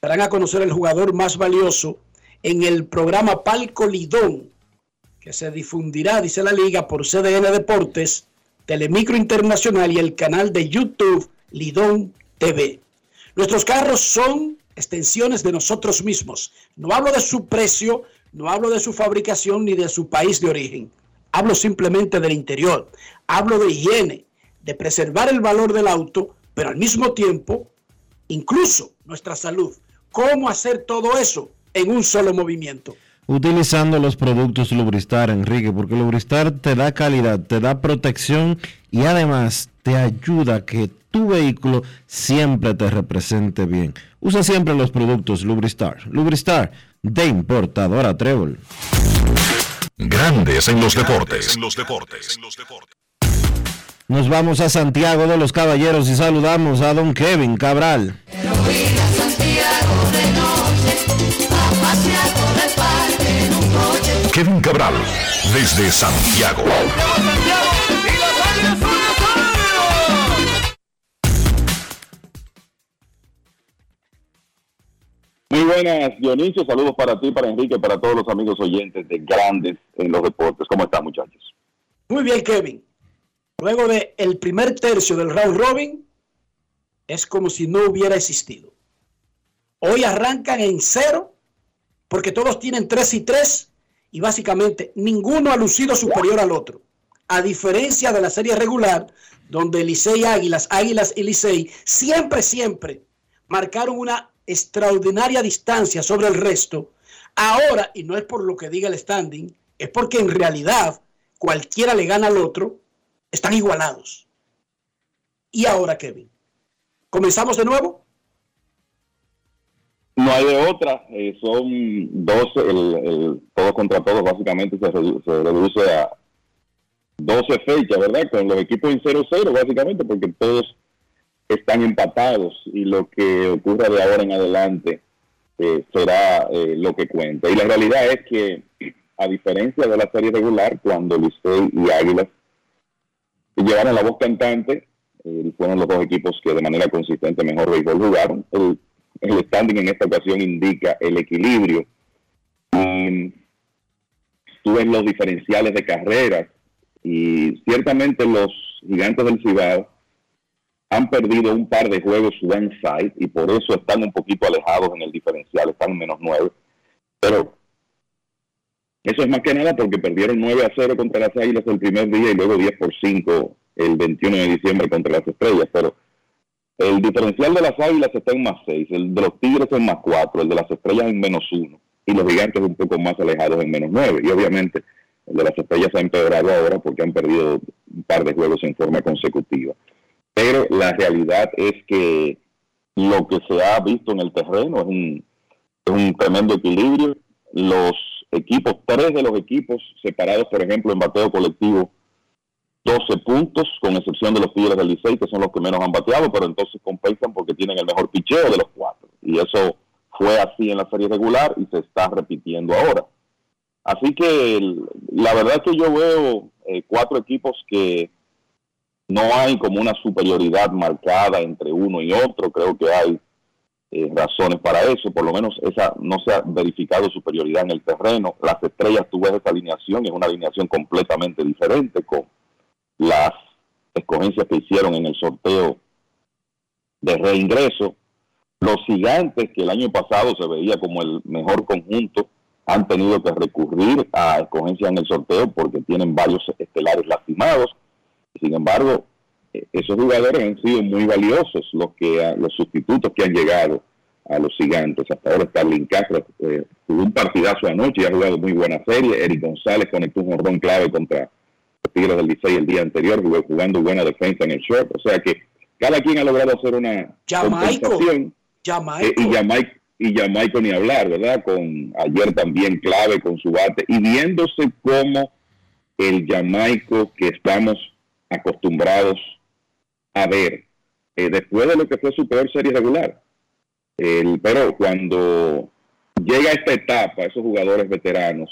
darán a conocer el jugador más valioso en el programa Palco Lidón, que se difundirá, dice la liga, por CDN Deportes, Telemicro Internacional y el canal de YouTube Lidón TV. Nuestros carros son extensiones de nosotros mismos. No hablo de su precio, no hablo de su fabricación ni de su país de origen. Hablo simplemente del interior. Hablo de higiene, de preservar el valor del auto, pero al mismo tiempo, incluso nuestra salud. ¿Cómo hacer todo eso en un solo movimiento? Utilizando los productos Lubristar, Enrique, porque Lubristar te da calidad, te da protección y además te ayuda a que tu vehículo siempre te represente bien. Usa siempre los productos Lubristar. Lubristar de importadora Trébol. Grandes en los deportes. En los deportes. Nos vamos a Santiago de los Caballeros y saludamos a don Kevin Cabral. Kevin Cabral, desde Santiago. Muy buenas, Dionisio. Saludos para ti, para Enrique, para todos los amigos oyentes de Grandes en los Deportes. ¿Cómo están, muchachos? Muy bien, Kevin. Luego de el primer tercio del round robin, es como si no hubiera existido. Hoy arrancan en cero, porque todos tienen tres y tres, y básicamente ninguno ha lucido superior al otro. A diferencia de la serie regular, donde Licey Águilas, Águilas y Licey siempre, siempre marcaron una extraordinaria distancia sobre el resto. Ahora, y no es por lo que diga el standing, es porque en realidad cualquiera le gana al otro, están igualados. ¿Y ahora, Kevin? ¿Comenzamos de nuevo? No hay de otra, eh, son dos, el, todos contra todos básicamente se, redu- se reduce a 12 fechas, ¿verdad? Con los equipos en 0-0 básicamente, porque todos están empatados y lo que ocurra de ahora en adelante eh, será eh, lo que cuenta. Y la realidad es que, a diferencia de la serie regular, cuando Licey y Águilas llevaron la voz cantante, eh, fueron los dos equipos que de manera consistente mejor béisbol jugaron. El, el standing en esta ocasión indica el equilibrio. Y tú ves los diferenciales de carreras y ciertamente los gigantes del Cibao han perdido un par de juegos one side y por eso están un poquito alejados en el diferencial, están en menos 9. Pero eso es más que nada porque perdieron 9 a 0 contra las Águilas el primer día y luego 10 por 5 el 21 de diciembre contra las Estrellas. Pero el diferencial de las Águilas está en más 6, el de los Tigres en más 4, el de las Estrellas en menos 1 y los Gigantes un poco más alejados en menos 9. Y obviamente el de las Estrellas ha empeorado ahora porque han perdido un par de juegos en forma consecutiva. Pero la realidad es que lo que se ha visto en el terreno es un, es un tremendo equilibrio. Los equipos, tres de los equipos separados, por ejemplo, en bateo colectivo, 12 puntos, con excepción de los Tigres del Licey, que son los que menos han bateado, pero entonces compensan porque tienen el mejor picheo de los cuatro. Y eso fue así en la serie regular y se está repitiendo ahora. Así que la verdad es que yo veo eh, cuatro equipos que no hay como una superioridad marcada entre uno y otro. Creo que hay eh, razones para eso. Por lo menos esa no se ha verificado superioridad en el terreno. Las estrellas, tú ves esa alineación, es una alineación completamente diferente con las escogencias que hicieron en el sorteo de reingreso. Los gigantes, que el año pasado se veía como el mejor conjunto, han tenido que recurrir a escogencias en el sorteo porque tienen varios estelares lastimados. Sin embargo, eh, esos jugadores han sido muy valiosos, los que ah, los sustitutos que han llegado a los gigantes. Hasta ahora Starlin Castro eh, jugó un partidazo anoche y ha jugado muy buena serie. Eric González conectó un jorrón clave contra Tigres del Licey el día anterior, jugando buena defensa en el short. O sea que cada quien ha logrado hacer una Jamaico. compensación. Jamaico. Eh, y Jamaico y Jamaico ni hablar, ¿verdad? Con ayer también clave con su bate y viéndose como el Jamaico que estamos acostumbrados a ver eh, después de lo que fue su peor serie regular. El- pero cuando llega a esta etapa, esos jugadores veteranos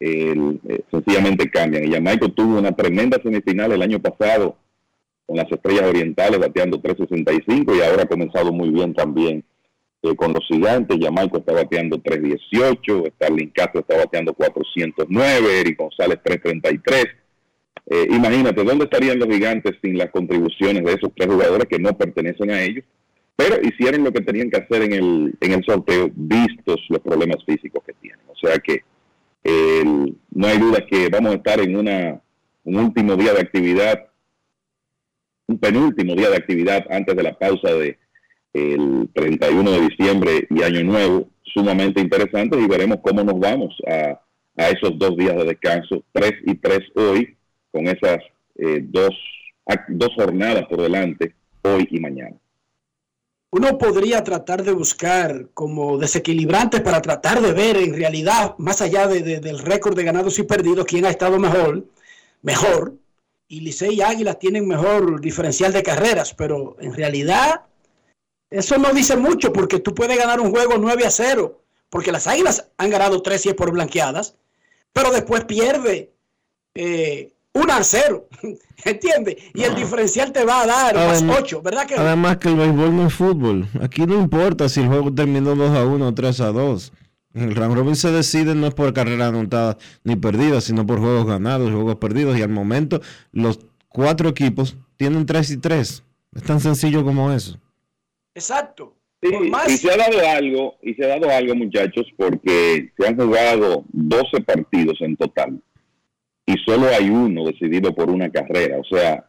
el- eh, sencillamente cambian. Y Jamaico tuvo una tremenda semifinal el año pasado con las Estrellas Orientales bateando 3.65 y ahora ha comenzado muy bien también eh, con los gigantes. Jamaico está bateando 3.18, Starlin Castro está bateando 409, Eric González 3.33. Eh, imagínate, ¿dónde estarían los gigantes sin las contribuciones de esos tres jugadores que no pertenecen a ellos? Pero hicieron lo que tenían que hacer en el, en el sorteo, vistos los problemas físicos que tienen. O sea que el- no hay duda que vamos a estar en una, un último día de actividad, un penúltimo día de actividad antes de la pausa de el 31 de diciembre y Año Nuevo, sumamente interesante y veremos cómo nos vamos a, a esos dos días de descanso, tres y tres hoy, con esas eh, dos, dos jornadas por delante, hoy y mañana. Uno podría tratar de buscar como desequilibrantes para tratar de ver en realidad, más allá de- de- del récord de ganados y perdidos, quién ha estado mejor, mejor. Y Licey y Águilas tienen mejor diferencial de carreras, pero en realidad eso no dice mucho porque tú puedes ganar un juego 9 a 0, porque las Águilas han ganado 3 y por blanqueadas, pero después pierde eh, 1 a 0, ¿entiendes? Y el diferencial te va a dar más Además- 8, ¿verdad que no? Además que el béisbol no es fútbol. Aquí no importa si el juego terminó 2 a 1 o 3 a 2. El round robin se decide no es por carreras anotadas ni perdidas, sino por juegos ganados, juegos perdidos. Y al momento los cuatro equipos tienen 3 y 3. Es tan sencillo como eso. Exacto. Sí, y se ha dado algo, y se ha dado algo, muchachos, porque se han jugado 12 partidos en total. Y solo hay uno decidido por una carrera. O sea,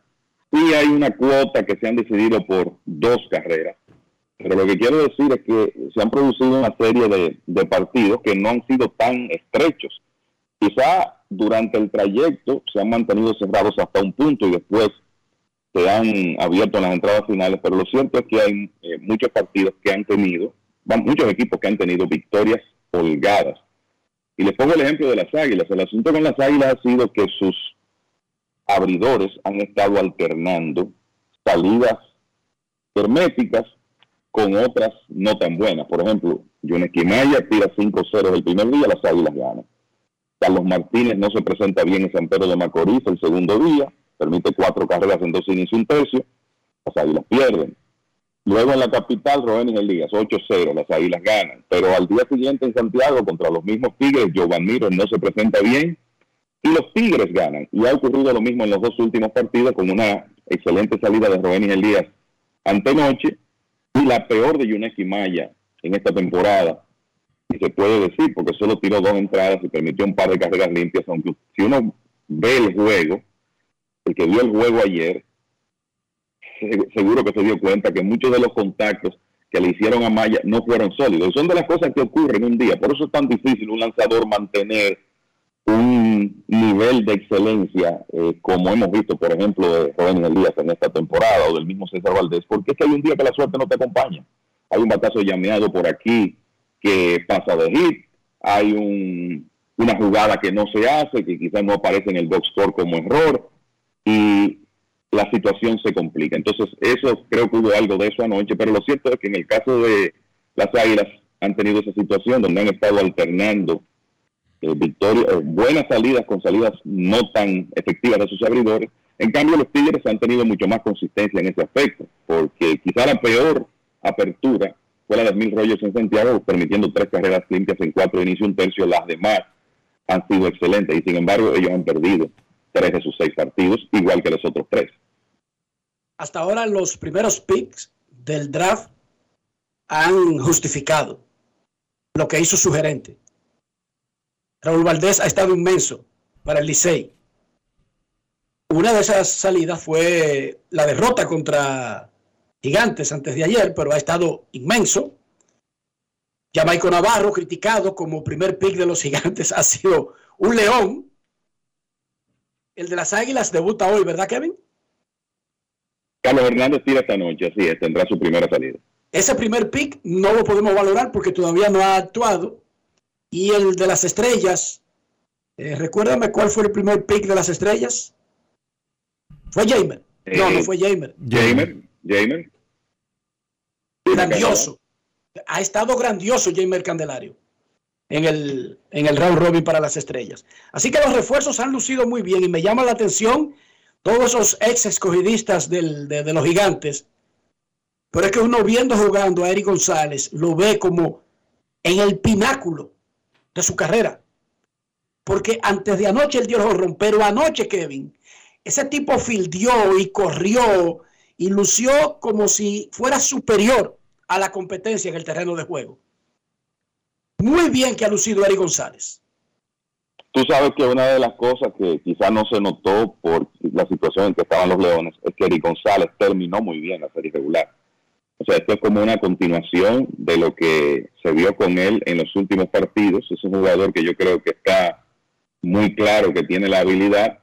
sí hay una cuota que se han decidido por dos carreras, pero lo que quiero decir es que se han producido una serie de, partidos que no han sido tan estrechos. Quizá durante el trayecto se han mantenido cerrados hasta un punto y después se han abierto las entradas finales, pero lo cierto es que hay eh, muchos partidos que han tenido, muchos equipos que han tenido victorias holgadas. Y les pongo el ejemplo de las águilas. El asunto con las águilas ha sido que sus abridores han estado alternando salidas herméticas con otras no tan buenas. Por ejemplo, John Esquimaya tira 5-0 el primer día, las águilas ganan. Carlos Martínez no se presenta bien en San Pedro de Macorís el segundo día, permite cuatro carreras en dos inicios y un tercio, las águilas pierden. Luego en la capital, Robenis Elías, 8-0, las águilas ganan. Pero al día siguiente en Santiago, contra los mismos Tigres, Giovanni no se presenta bien y los Tigres ganan. Y ha ocurrido lo mismo en los dos últimos partidos con una excelente salida de Robenis Elías antenoche y la peor de Yuneski Maya en esta temporada, y se puede decir, porque solo tiró dos entradas y permitió un par de carreras limpias, aunque si uno ve el juego, el que vio el juego ayer, seguro que se dio cuenta que muchos de los contactos que le hicieron a Maya no fueron sólidos. Y son de las cosas que ocurren un día. Por eso es tan difícil un lanzador mantener un nivel de excelencia eh, como hemos visto, por ejemplo, de Joven Elías en esta temporada o del mismo César Valdés, porque es que hay un día que la suerte no te acompaña. Hay un batazo llameado por aquí que pasa de hit, hay un- una jugada que no se hace, que quizás no aparece en el box score como error, y la situación se complica. Entonces, eso creo que hubo algo de eso anoche, pero lo cierto es que en el caso de las Águilas han tenido esa situación donde han estado alternando eh, victoria- eh, buenas salidas con salidas no tan efectivas de sus abridores. En cambio, los Tigres han tenido mucho más consistencia en ese aspecto, porque quizá la peor apertura fue la de Mil Rogers en Santiago, permitiendo tres carreras limpias en cuatro inicios y un tercio. Las demás han sido excelentes y sin embargo ellos han perdido tres de sus seis partidos, igual que los otros tres. Hasta ahora los primeros picks del draft han justificado lo que hizo su gerente. Raúl Valdés ha estado inmenso para el Licey. Una de esas salidas fue la derrota contra Gigantes antes de ayer, pero ha estado inmenso. Jamaico Navarro, criticado como primer pick de los Gigantes, [laughs] ha sido un león. El de las Águilas debuta hoy, ¿verdad, Kevin? Carlos Hernández tira esta noche, así es, tendrá su primera salida. Ese primer pick no lo podemos valorar porque todavía no ha actuado. Y el de las estrellas, eh, recuérdame cuál fue el primer pick de las estrellas. Fue Jamer. No, Eh, no fue Jamer. Jamer, Jamer. Grandioso. Ha estado grandioso Jamer Candelario en el, en el round robin para las estrellas. Así que los refuerzos han lucido muy bien y me llama la atención todos esos ex escogidistas del- de, los gigantes. Pero es que uno viendo jugando a Eric González lo ve como en el pináculo de su carrera. Porque antes de anoche él dio el jonrón, pero anoche, Kevin, ese tipo fildió y corrió y lució como si fuera superior a la competencia en el terreno de juego. Muy bien que ha lucido Eric González. Tú sabes que una de las cosas que quizás no se notó por la situación en que estaban los Leones es que Eric González terminó muy bien la serie regular. O sea, esto es como una continuación de lo que se vio con él en los últimos partidos. Es un jugador que yo creo que está muy claro que tiene la habilidad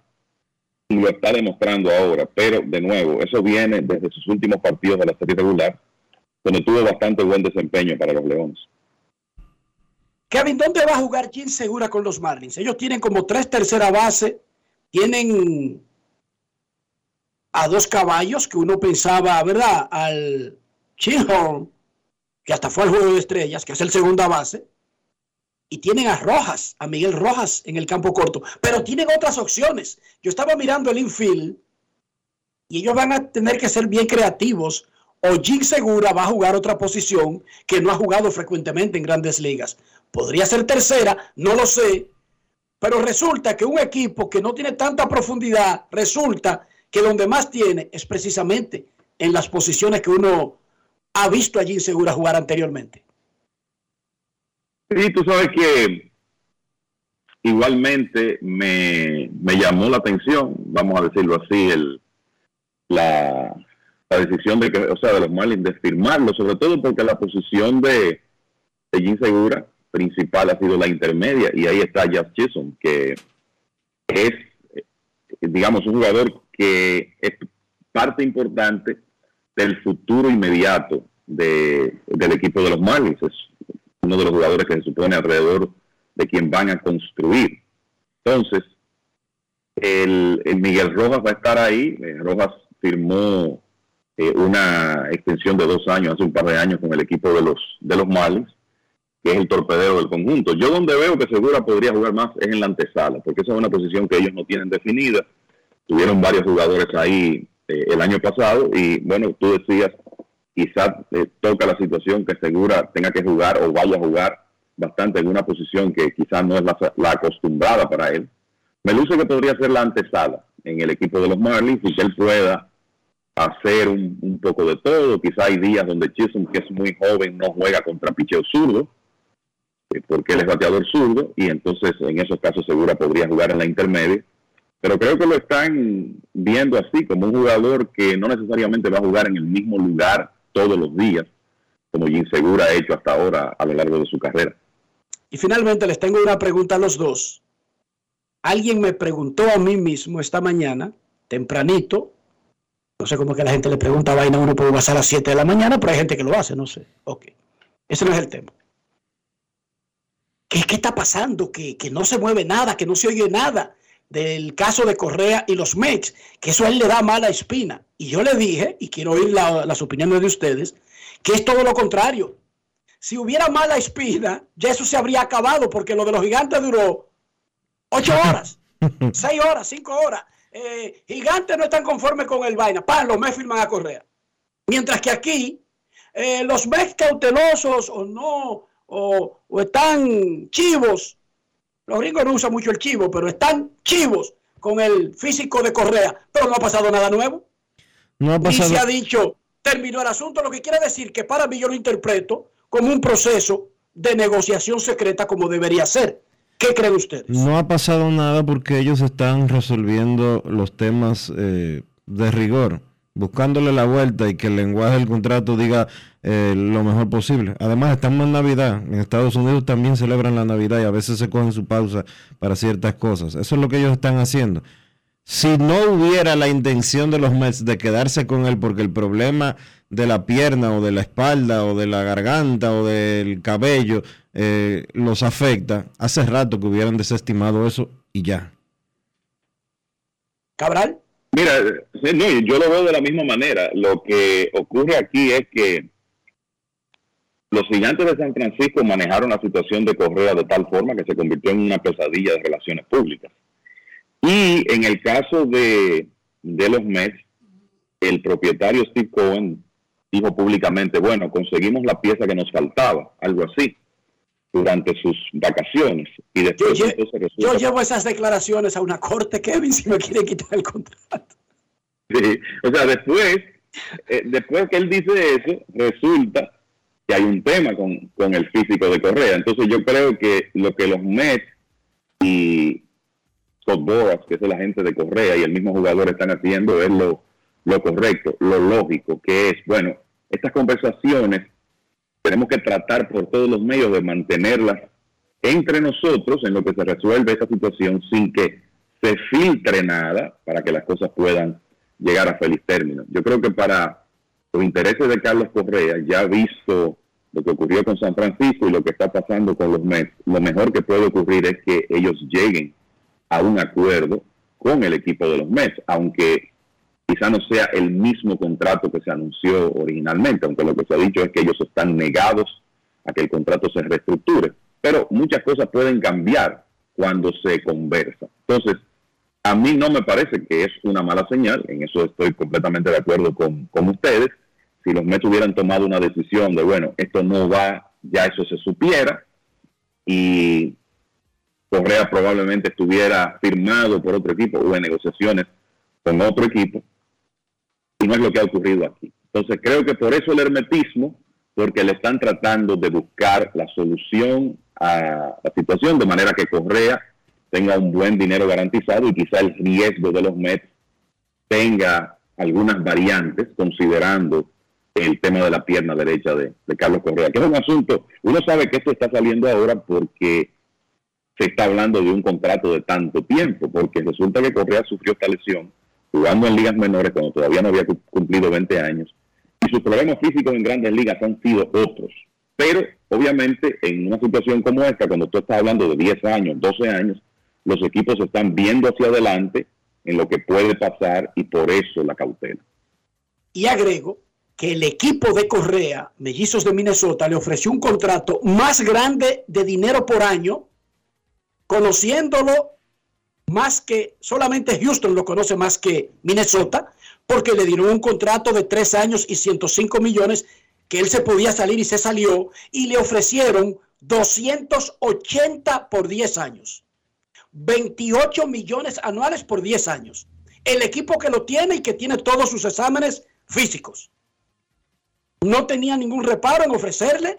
y lo está demostrando ahora. Pero, de nuevo, eso viene desde sus últimos partidos de la serie regular, donde tuvo bastante buen desempeño para los Leones. Kevin, ¿dónde va a jugar Jim Segura con los Marlins? Ellos tienen como tres tercera base, tienen a dos caballos que uno pensaba, ¿verdad? Al Chinhorn, que hasta fue al juego de estrellas, que es el segunda base, y tienen a Rojas, a Miguel Rojas en el campo corto, pero tienen otras opciones. Yo estaba mirando el infield y ellos van a tener que ser bien creativos o Jim Segura va a jugar otra posición que no ha jugado frecuentemente en grandes ligas. Podría ser tercera, no lo sé, pero resulta que un equipo que no tiene tanta profundidad, resulta que donde más tiene es precisamente en las posiciones que uno ha visto a Jim Segura jugar anteriormente. Sí, tú sabes que igualmente me, me llamó la atención, vamos a decirlo así, el, la, la decisión de que, o sea, de los Marlins de firmarlo, sobre todo porque la posición de, de Jim Segura principal ha sido la intermedia y ahí está Jeff Chisholm, que es, digamos, un jugador que es parte importante del futuro inmediato de, del equipo de los Marlins. Es uno de los jugadores que se supone alrededor de quien van a construir. Entonces, el, el Miguel Rojas va a estar ahí. Eh, Rojas firmó eh, una extensión de dos años, hace un par de años, con el equipo de los, de los Marlins, es el torpedero del conjunto. Yo donde veo que Segura podría jugar más es en la antesala, porque esa es una posición que ellos no tienen definida. Tuvieron varios jugadores ahí eh, el año pasado y bueno, tú decías, quizás toca la situación que Segura tenga que jugar o vaya a jugar bastante en una posición que quizás no es la, acostumbrada para él. Me luce que podría ser la antesala en el equipo de los Marlins y que él pueda hacer un, poco de todo. Quizá hay días donde Chisholm, que es muy joven, no juega contra picheo zurdo, eh, porque él es bateador zurdo, y entonces en esos casos segura podría jugar en la intermedia. Pero creo que lo están viendo así, como un jugador que no necesariamente va a jugar en el mismo lugar todos los días, como Jim Segura ha hecho hasta ahora a lo largo de su carrera. Y finalmente les tengo una pregunta a los dos. Alguien me preguntó a mí mismo esta mañana, tempranito, no sé cómo es que la gente le pregunta vaina, uno puede pasar a las 7 de la mañana, pero hay gente que lo hace, no sé. Ok, ese no es el tema. ¿Qué, qué está pasando? Que, que no se mueve nada, que no se oye nada del caso de Correa y los Mets, que eso a él le da mala espina. Y yo le dije, y quiero oír las opiniones de ustedes, que es todo lo contrario. Si hubiera mala espina, ya eso se habría acabado, porque lo de los gigantes duró ocho [laughs] horas, seis horas, cinco horas. Eh, gigantes no están conformes con el vaina. Pan, los Mets firman a Correa. Mientras que aquí, eh, los Mets cautelosos o no, o, o están chivos. Los gringos no usan mucho el chivo, pero están chivos con el físico de Correa. Pero no ha pasado nada nuevo. No ha pasado. Y se ha dicho, terminó el asunto, lo que quiere decir que para mí yo lo interpreto como un proceso de negociación secreta como debería ser. ¿Qué creen ustedes? No ha pasado nada porque ellos están resolviendo los temas eh, de rigor, buscándole la vuelta y que el lenguaje del contrato diga eh, lo mejor posible. Además, estamos en Navidad. En Estados Unidos también celebran la Navidad y a veces se cogen su pausa para ciertas cosas. Eso es lo que ellos están haciendo. Si no hubiera la intención de los Mets de quedarse con él porque el problema de la pierna o de la espalda o de la garganta o del cabello eh, los afecta, hace rato que hubieran desestimado eso y ya. Cabral. Mira, yo lo veo de la misma manera. Lo que ocurre aquí es que los gigantes de San Francisco manejaron la situación de Correa de tal forma que se convirtió en una pesadilla de relaciones públicas. Y en el caso de, de los Mets, el propietario Steve Cohen dijo públicamente, bueno, conseguimos la pieza que nos faltaba, algo así, durante sus vacaciones. Y después yo, llevo esas declaraciones a una corte, Kevin, [laughs] si me quiere quitar el contrato. Sí, o sea, después, eh, después que él dice eso, resulta que hay un tema con, con el físico de Correa. Entonces yo creo que lo que los Mets y Scott Boras, que es el agente de Correa, y el mismo jugador están haciendo es lo lo correcto, lo lógico, que es, bueno, estas conversaciones tenemos que tratar por todos los medios de mantenerlas entre nosotros en lo que se resuelve esa situación sin que se filtre nada para que las cosas puedan llegar a feliz término. Yo creo que para los intereses de Carlos Correa, ya visto lo que ocurrió con San Francisco y lo que está pasando con los Mets, lo mejor que puede ocurrir es que ellos lleguen a un acuerdo con el equipo de los Mets, aunque quizá no sea el mismo contrato que se anunció originalmente, aunque lo que se ha dicho es que ellos están negados a que el contrato se reestructure. Pero muchas cosas pueden cambiar cuando se conversa. Entonces, a mí no me parece que es una mala señal, en eso estoy completamente de acuerdo con, con ustedes. Si los Mets hubieran tomado una decisión de, bueno, esto no va, ya eso se supiera, y Correa probablemente estuviera firmado por otro equipo o en negociaciones con otro equipo, y no es lo que ha ocurrido aquí. Entonces creo que por eso el hermetismo, porque le están tratando de buscar la solución a la situación, de manera que Correa tenga un buen dinero garantizado y quizá el riesgo de los Mets tenga algunas variantes considerando el tema de la pierna derecha de, Carlos Correa, que es un asunto, uno sabe que esto está saliendo ahora porque se está hablando de un contrato de tanto tiempo, porque resulta que Correa sufrió esta lesión jugando en ligas menores cuando todavía no había cumplido 20 años, y sus problemas físicos en grandes ligas han sido otros. Pero obviamente en una situación como esta, cuando tú estás hablando de 10 años, 12 años, los equipos están viendo hacia adelante en lo que puede pasar y por eso la cautela. Y agrego que el equipo de Correa, Mellizos de Minnesota, le ofreció un contrato más grande de dinero por año, conociéndolo más que solamente Houston lo conoce más que Minnesota, porque le dieron un contrato de tres años y 105 millones que él se podía salir y se salió, y le ofrecieron 280 por 10 años. 28 millones anuales por 10 años. El equipo que lo tiene y que tiene todos sus exámenes físicos. No tenía ningún reparo en ofrecerle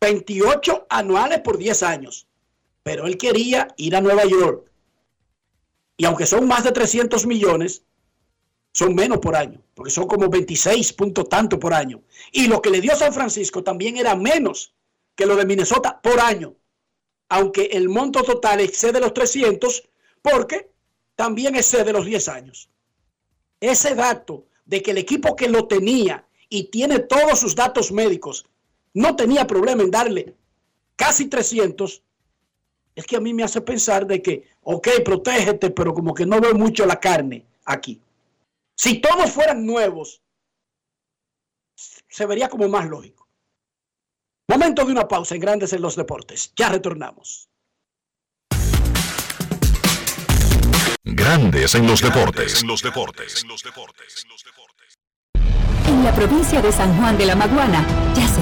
28 anuales por 10 años. Pero él quería ir a Nueva York. Y aunque son más de 300 millones, son menos por año, porque son como 26 puntos tanto por año. Y lo que le dio San Francisco también era menos que lo de Minnesota por año, aunque el monto total excede los 300, porque también excede los 10 años. Ese dato de que el equipo que lo tenía y tiene todos sus datos médicos no tenía problema en darle casi 300, es que a mí me hace pensar de que, ok, protégete, pero como que no veo mucho la carne aquí. Si todos fueran nuevos, se vería como más lógico. Momento de una pausa en Grandes en los Deportes. Ya retornamos. Grandes en los deportes. En los deportes. En la provincia de San Juan de la Maguana ya se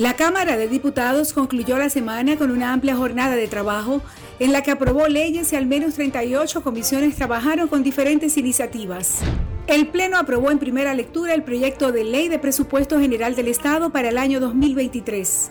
La Cámara de Diputados concluyó la semana con una amplia jornada de trabajo en la que aprobó leyes y al menos 38 comisiones trabajaron con diferentes iniciativas. El Pleno aprobó en primera lectura el proyecto de ley de presupuesto general del Estado para el año 2023.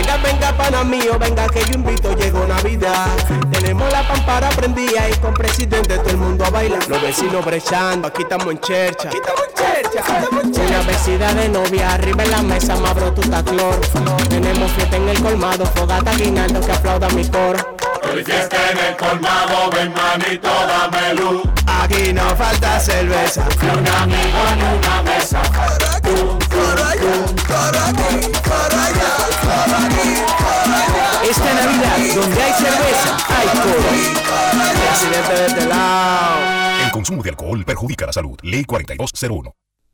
Venga, venga, pana mío, venga que yo invito, llegó Navidad. Tenemos la pampara prendida y con presidente todo el mundo a bailar. Los vecinos brechando, aquí estamos en chercha. Aquí estamos en chercha. Una vecina de novia, arriba en la mesa, mabro tu clor. Tenemos fiesta en el colmado, fogata guinaldo que aplauda mi coro. Hoy fiesta en el colmado, ven manito, dame luz. Aquí no falta cerveza. Ni un amigo en una mesa. Esta Navidad, donde hay cerveza, hay coro. Este. El consumo de alcohol perjudica la salud. Ley 4201.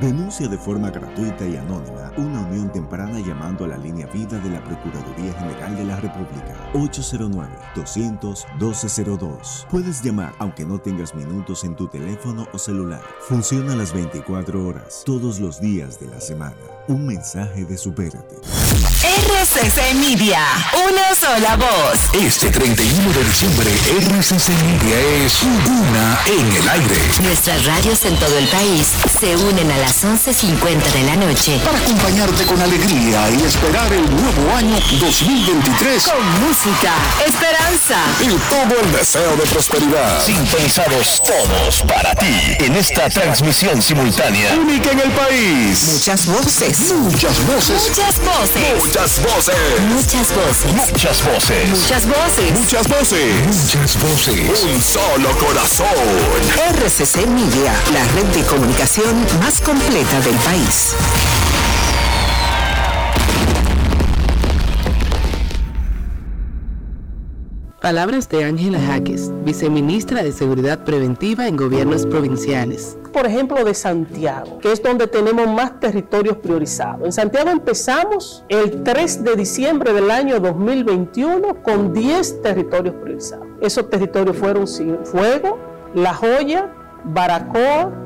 Denuncia de forma gratuita y anónima una unión temprana llamando a la línea vida de la Procuraduría General de la República 809-200-1202. Puedes llamar aunque no tengas minutos en tu teléfono o celular. Funciona las 24 horas, todos los días de la semana. Un mensaje de Supérate. RCC Media, una sola voz. Este 31 de diciembre, RCC Media es una en el aire. Nuestras radios en todo el país se unen a las 11.50 de la noche Para acompañarte con alegría y esperar el nuevo año 2023 con música, esperanza y todo el deseo de prosperidad. Sintonizados todos para ti en esta transmisión simultánea. Única en el país. Muchas voces. Muchas voces. Muchas voces. Muchas voces. Muchas voces. Muchas voces. Muchas voces. Muchas voces. Muchas voces. Un solo corazón. RCC Media, la red de comunicación más completa del país. Palabras de Ángela Jaques, viceministra de Seguridad Preventiva en gobiernos provinciales. Por ejemplo, de Santiago, que es donde tenemos más territorios priorizados. En Santiago empezamos el 3 de diciembre del año 2021 con 10 territorios priorizados. Esos territorios fueron Fuego, La Joya, Baracoa,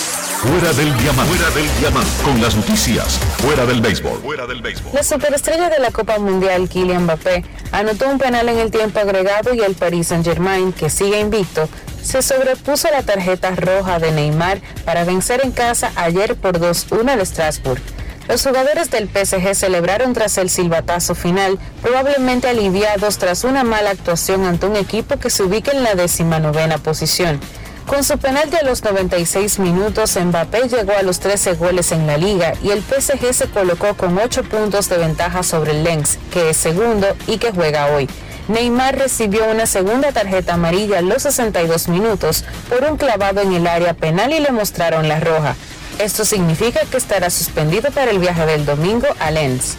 Fuera del diamante. Fuera del diamante. Con las noticias. Fuera del béisbol. Fuera del béisbol. La superestrella de la Copa Mundial, Kylian Mbappé, anotó un penal en el tiempo agregado y el Paris Saint-Germain, que sigue invicto, se sobrepuso a la tarjeta roja de Neymar para vencer en casa ayer por 2-1 al Strasbourg. Los jugadores del PSG celebraron tras el silbatazo final, probablemente aliviados tras una mala actuación ante un equipo que se ubica en la decimanovena posición. Con su penalti a los 96 minutos, Mbappé llegó a los 13 goles en la liga y el PSG se colocó con 8 puntos de ventaja sobre el Lens, que es segundo y que juega hoy. Neymar recibió una segunda tarjeta amarilla a los 62 minutos por un clavado en el área penal y le mostraron la roja. Esto significa que estará suspendido para el viaje del domingo a Lens.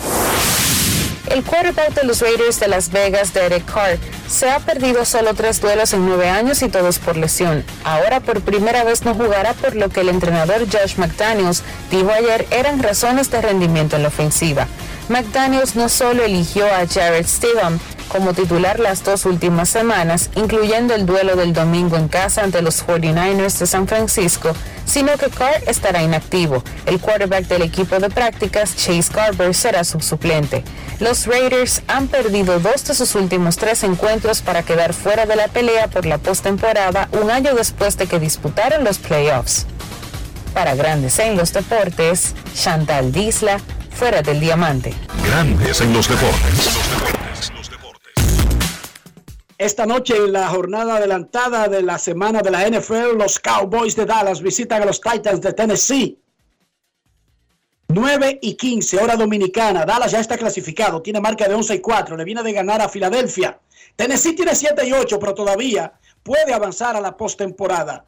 El quarterback de los Raiders de Las Vegas, Derek Carr, se ha perdido solo tres duelos en nueve años y todos por lesión. Ahora por primera vez no jugará por lo que el entrenador Josh McDaniels dijo ayer eran razones de rendimiento en la ofensiva. McDaniels no solo eligió a Jared Stidham como titular las dos últimas semanas, incluyendo el duelo del domingo en casa ante los 49ers de San Francisco, sino que Carr estará inactivo. El quarterback del equipo de prácticas, Chase Garber, será su suplente. Los Raiders han perdido dos de sus últimos tres encuentros para quedar fuera de la pelea por la postemporada un año después de que disputaron los playoffs. Para Grandes en los Deportes, Chantal Disla, fuera del diamante. Grandes en los deportes. Esta noche en la jornada adelantada de la semana de la NFL, los Cowboys de Dallas visitan a los Titans de Tennessee. 9 y 15, hora dominicana. Dallas ya está clasificado, tiene marca de 11 y 4, le viene de ganar a Filadelfia. Tennessee tiene 7 y 8, pero todavía puede avanzar a la postemporada.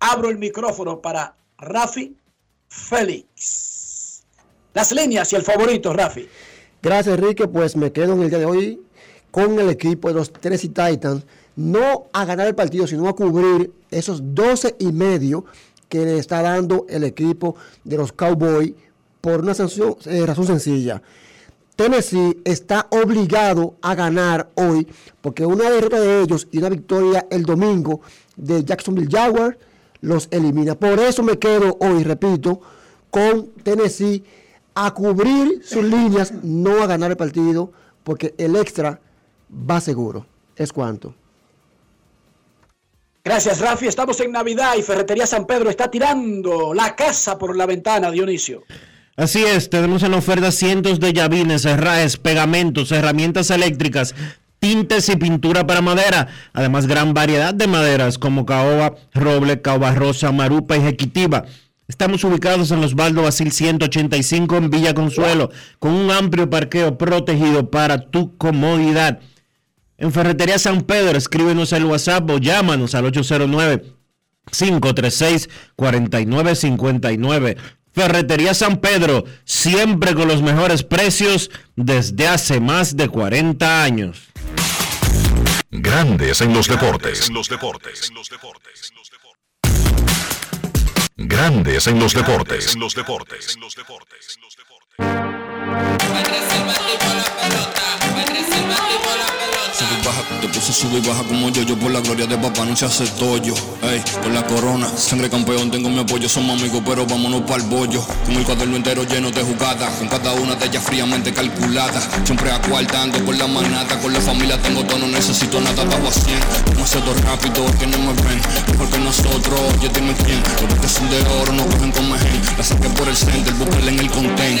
Abro el micrófono para Rafi Félix. Las líneas y el favorito, Rafi. Gracias, Enrique. Pues me quedo en el día de hoy con el equipo de los Tennessee Titans, no a ganar el partido, sino a cubrir esos 12 y medio que le está dando el equipo de los Cowboys por una sanción, eh, razón sencilla. Tennessee está obligado a ganar hoy, porque una derrota de ellos y una victoria el domingo de Jacksonville Jaguars los elimina. Por eso me quedo hoy, repito, con Tennessee a cubrir sus líneas, no a ganar el partido, porque el extra va seguro. Es cuanto. Gracias, Rafi. Estamos en Navidad y Ferretería San Pedro está tirando la casa por la ventana, Dionisio. Así es, tenemos en oferta cientos de llavines, herrajes, pegamentos, herramientas eléctricas, tintes y pintura para madera. Además, gran variedad de maderas como caoba, roble, caoba rosa, marupa y jequitiva. Estamos ubicados en los Baldo Basil 185 en Villa Consuelo, con un amplio parqueo protegido para tu comodidad. En Ferretería San Pedro, escríbenos al WhatsApp o llámanos al 809 536 4959. Ferretería San Pedro, siempre con los mejores precios desde hace más de 40 años. Grandes en los deportes. Grandes en los deportes. En los deportes. Te puse sube y baja como yo, yo por la gloria de papá no se hace tollo. Ey, por la corona, sangre campeón, tengo mi apoyo, somos amigos, pero vámonos para el bollo. Con el cuaderno entero lleno de jugadas, con cada una de ellas fríamente calculada. Siempre acuartando con la manata, con la familia tengo todo, no necesito nada, bajo a 100. Demasiado rápido, que no me ven, mejor que nosotros, oye dime quién. Los que son de oro no cogen con mejen, la saqué por el center, búsquenla en el content.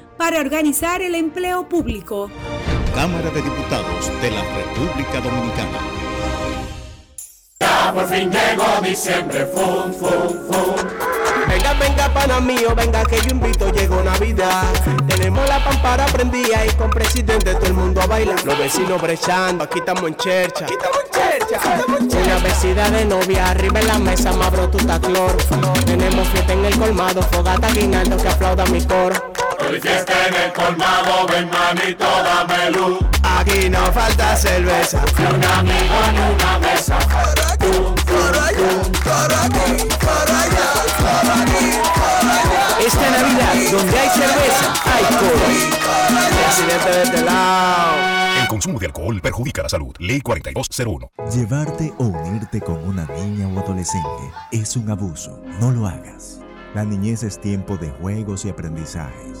para organizar el empleo público. Cámara de Diputados de la República Dominicana. Ya por fin llegó diciembre, fum, fum, fum. Venga, venga, pana mío, venga que yo invito, llegó Navidad. Tenemos la pampara prendida y con presidente todo el mundo a bailar. Los vecinos brechando, aquí estamos en chercha. Aquí estamos en chercha, Una vestida de novia, arriba en la mesa, mabro tu taclor. Tenemos fiesta en el colmado, fogata guinaldo que aplauda mi coro. Hoy fiesta en el colmado, ven manito, dame luz. Aquí no falta cerveza. Ni un amigo ni una mesa. Pum, pum, pum, Esta Navidad, donde hay cerveza, hay coro. Presidente de este lado. El consumo de alcohol perjudica la salud. Ley 4201. Llevarte o unirte con una niña o adolescente es un abuso. No lo hagas. La niñez es tiempo de juegos y aprendizajes.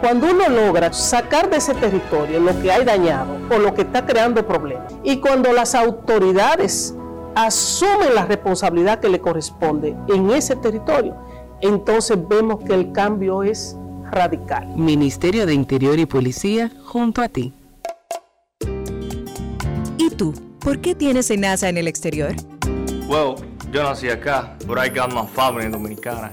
Cuando uno logra sacar de ese territorio lo que hay dañado o lo que está creando problemas, y cuando las autoridades asumen la responsabilidad que le corresponde en ese territorio, entonces vemos que el cambio es radical. Ministerio de Interior y Policía junto a ti. ¿Y tú? ¿Por qué tienes NASA en el exterior? Well, yo nací acá, pero I got my family dominicana.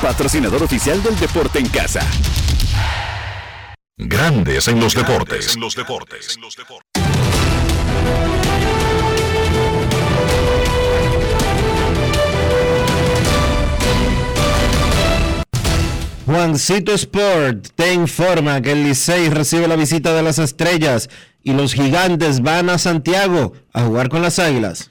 patrocinador oficial del deporte en casa. Grandes en los deportes. En los deportes. Juancito Sport te informa que el Licey recibe la visita de las estrellas y los gigantes van a Santiago a jugar con las águilas.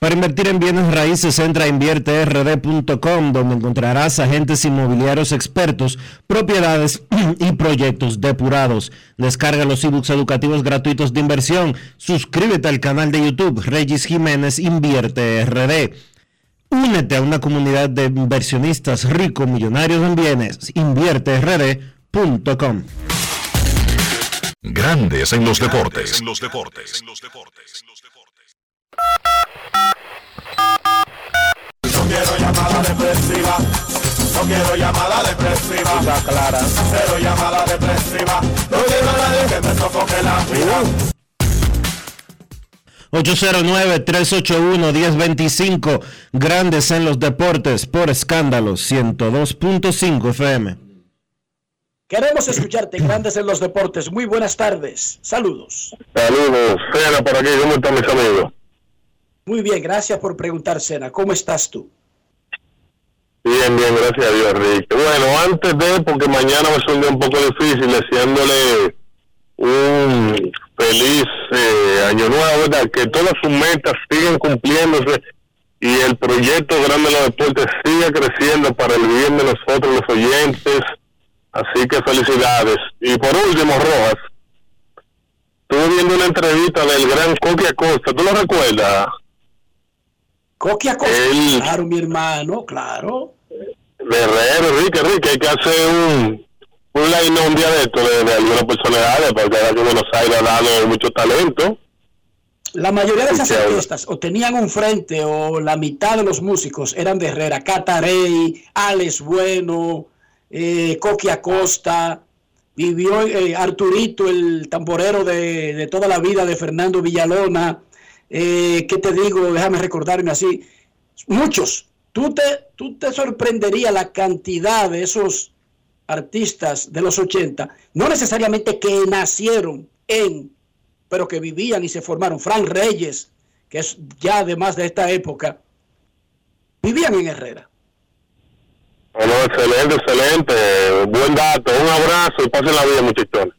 Para invertir en bienes raíces, entra a invierterd.com, donde encontrarás agentes inmobiliarios expertos, propiedades [clears throat] y proyectos depurados. Descarga los ebooks educativos gratuitos de inversión. Suscríbete al canal de YouTube Regis Jiménez Invierte RD. Únete a una comunidad de inversionistas ricos, millonarios en bienes. InvierteRD.com. Grandes en los deportes. En los deportes. No quiero llamada depresiva. No quiero llamada depresiva. Está clara. Cero llamada depresiva. No quiero a nadie que me sofoque la vida. 809-381-1025, Grandes en los Deportes, por escándalo, 102.5 FM. Queremos escucharte, Grandes en los Deportes. Muy buenas tardes. Saludos. Saludos, Cena por aquí, ¿cómo están mis amigos? Muy bien, gracias por preguntar, Sena. ¿Cómo estás tú? Bien, bien, gracias a Dios, Rick. Bueno, antes de, porque mañana me suena un poco difícil, deseándole un feliz eh, año nuevo, ¿verdad? Que todas sus metas sigan cumpliéndose y el proyecto Grande de los Deportes siga creciendo para el bien de nosotros, los oyentes. Así que felicidades. Y por último, Rojas, estuve viendo una entrevista del gran Coqui Acosta, ¿tú lo recuerdas? Coquia Costa, claro, mi hermano, claro. Guerrero, Enrique, Enrique, hay que hacer un, un line un día de esto, de, de algunas personalidades, porque ahora que Buenos Aires ha dado mucho talento. La mayoría de esas orquestas o tenían un frente o la mitad de los músicos eran de Herrera, Catarey, Alex Bueno, eh, Coqui Acosta, vivió eh, Arturito, el tamborero de, de toda la vida de Fernando Villalona, eh, ¿qué te digo? Déjame recordarme así, muchos. Tú te, tú te sorprendería la cantidad de esos artistas de los 80, no necesariamente que nacieron en pero que vivían y se formaron. Frank Reyes, que es ya además de esta época, vivían en Herrera. Bueno, excelente, excelente. Buen dato. Un abrazo y pasen la vida, muchachones.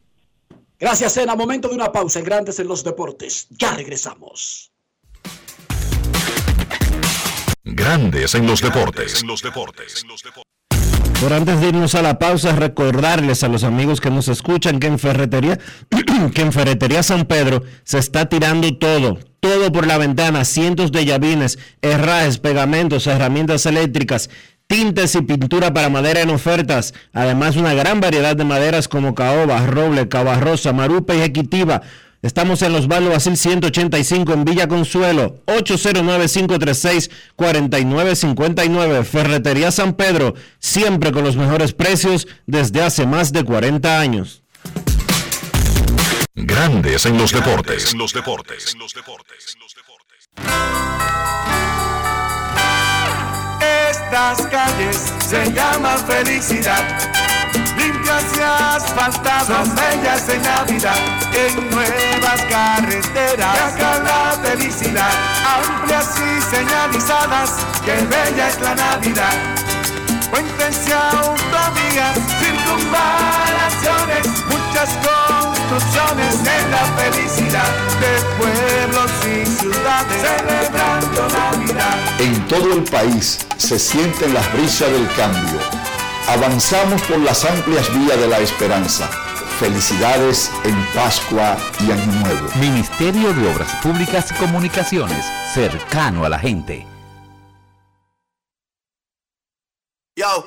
Gracias, Sena. Momento de una pausa en Grandes en los Deportes. Ya regresamos. Grandes en los deportes. los deportes. Por antes de irnos a la pausa, recordarles a los amigos que nos escuchan que en Ferretería, [clears throat] que en Ferretería San Pedro se está tirando todo, todo por la ventana, cientos de llavines, herrajes, pegamentos, herramientas eléctricas, tintes y pintura para madera en ofertas, además una gran variedad de maderas como caoba, roble, cabarrosa, marupa y equitiva. Estamos en los Valos Basil 185 en Villa Consuelo, 809-536-4959, Ferretería San Pedro, siempre con los mejores precios desde hace más de 40 años. Grandes en los deportes. los deportes. Estas calles se llaman felicidad. Limpias y asfaltadas, bellas en Navidad. En nuevas carreteras, acá la felicidad. Amplias y señalizadas, que bella es la Navidad. Puentes y autovías, circunvalaciones, muchas construcciones en la felicidad de pueblos y ciudades celebrando Navidad. En todo el país se sienten las brisas del cambio. Avanzamos por las amplias vías de la esperanza. Felicidades en Pascua y Año Nuevo. Ministerio de Obras Públicas y Comunicaciones, cercano a la gente. Yo,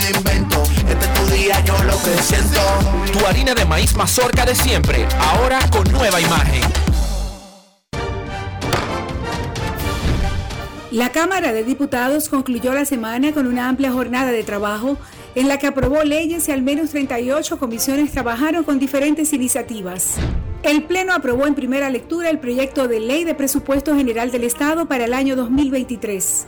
invento. Este es tu día, yo lo que siento. Tu harina de maíz mazorca de siempre, ahora con nueva imagen. La Cámara de Diputados concluyó la semana con una amplia jornada de trabajo en la que aprobó leyes y al menos 38 comisiones trabajaron con diferentes iniciativas. El Pleno aprobó en primera lectura el proyecto de ley de presupuesto general del Estado para el año 2023.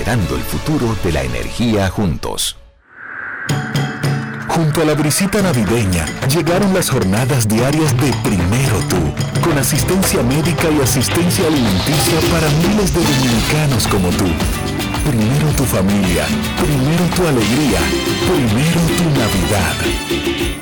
el futuro de la energía juntos. Junto a la brisita navideña llegaron las jornadas diarias de Primero Tú, con asistencia médica y asistencia alimenticia para miles de dominicanos como tú. Primero tu familia, primero tu alegría, primero tu Navidad.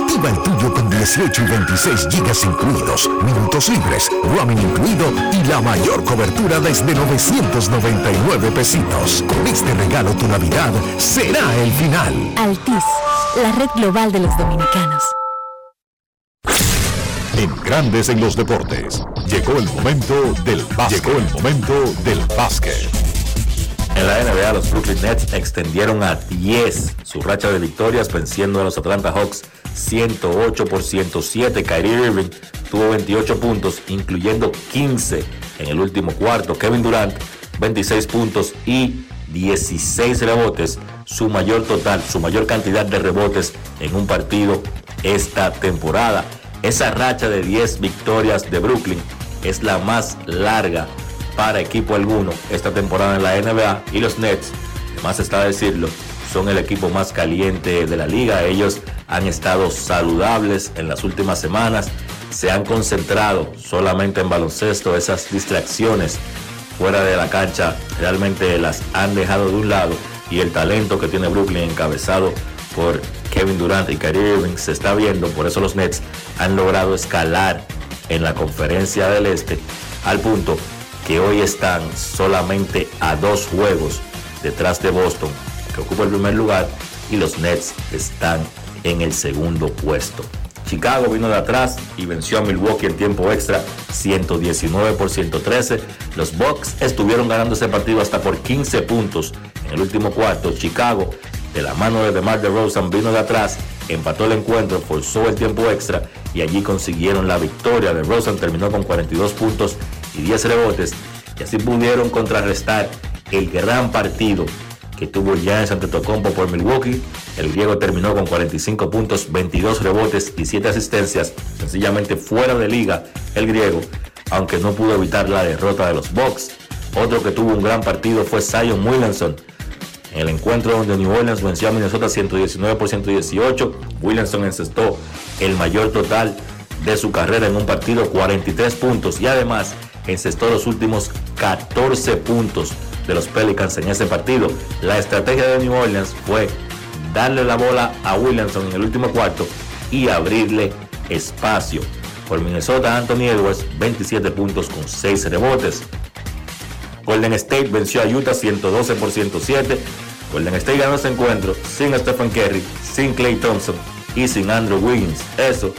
Activa el tuyo con 18 y 26 gigas incluidos, minutos libres, roaming incluido y la mayor cobertura desde 999 pesitos. Con este regalo tu Navidad será el final. Altis, la red global de los dominicanos. En Grandes en los Deportes, llegó el momento del básquet. Llegó el momento del básquet. En la NBA, los Brooklyn Nets extendieron a 10 su racha de victorias venciendo a los Atlanta Hawks 108 por 107. Kyrie Irving tuvo 28 puntos, incluyendo 15 en el último cuarto. Kevin Durant 26 puntos y 16 rebotes, su mayor total, su mayor cantidad de rebotes en un partido esta temporada. Esa racha de 10 victorias de Brooklyn es la más larga para equipo alguno esta temporada en la NBA y los Nets, más está decirlo, son el equipo más caliente de la liga. Ellos han estado saludables en las últimas semanas, se han concentrado solamente en baloncesto, esas distracciones fuera de la cancha realmente las han dejado de un lado y el talento que tiene Brooklyn encabezado por Kevin Durant y Kyrie Irving se está viendo, por eso los Nets han logrado escalar en la conferencia del Este al punto hoy están solamente a dos juegos detrás de Boston, que ocupa el primer lugar, y los Nets están en el segundo puesto. Chicago vino de atrás y venció a Milwaukee en tiempo extra 119 por 113. Los Bucks estuvieron ganando ese partido hasta por 15 puntos en el último cuarto. Chicago, de la mano de DeMar DeRozan, vino de atrás, empató el encuentro, forzó el tiempo extra y allí consiguieron la victoria. DeRozan terminó con 42 puntos y 10 rebotes y así pudieron contrarrestar el gran partido que tuvo Giannis Antetokounmpo por Milwaukee. El griego terminó con 45 puntos, 22 rebotes y 7 asistencias, sencillamente fuera de liga el griego, aunque no pudo evitar la derrota de los Bucks. Otro que tuvo un gran partido fue Zion Williamson. En el encuentro donde New Orleans venció a Minnesota 119 por 118, Williamson encestó el mayor total de su carrera en un partido, 43 puntos y además encestó los últimos 14 puntos de los Pelicans en ese partido. La estrategia de New Orleans fue darle la bola a Williamson en el último cuarto y abrirle espacio. Por Minnesota, Anthony Edwards, 27 puntos con 6 rebotes. Golden State venció a Utah 112 por 107. Golden State ganó ese encuentro sin Stephen Curry, sin Clay Thompson y sin Andrew Wiggins. Eso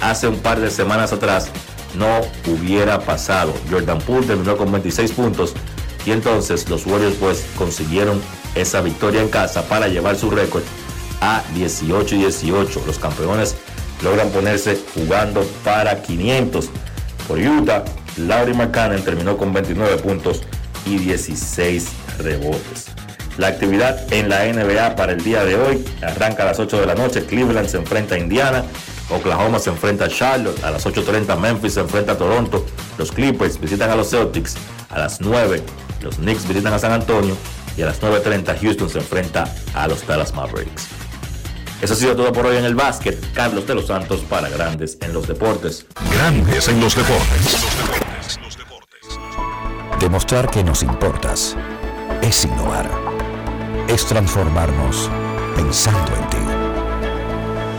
hace un par de semanas atrás no hubiera pasado. Jordan Poole terminó con 26 puntos y entonces los Warriors pues consiguieron esa victoria en casa para llevar su récord a 18 y 18. Los campeones logran ponerse jugando para 500. Por Utah, Laurie McCann terminó con 29 puntos y 16 rebotes. La actividad en la NBA para el día de hoy arranca a las 8 de la noche. Cleveland se enfrenta a Indiana. Oklahoma se enfrenta a Charlotte. A las 8.30 Memphis se enfrenta a Toronto. Los Clippers visitan a los Celtics. A las 9 los Knicks visitan a San Antonio. Y a las 9.30 Houston se enfrenta a los Dallas Mavericks. Eso ha sido todo por hoy en el básquet. Carlos de los Santos para Grandes en los Deportes. Grandes en los Deportes. Demostrar que nos importas es innovar. Es transformarnos pensando en ti.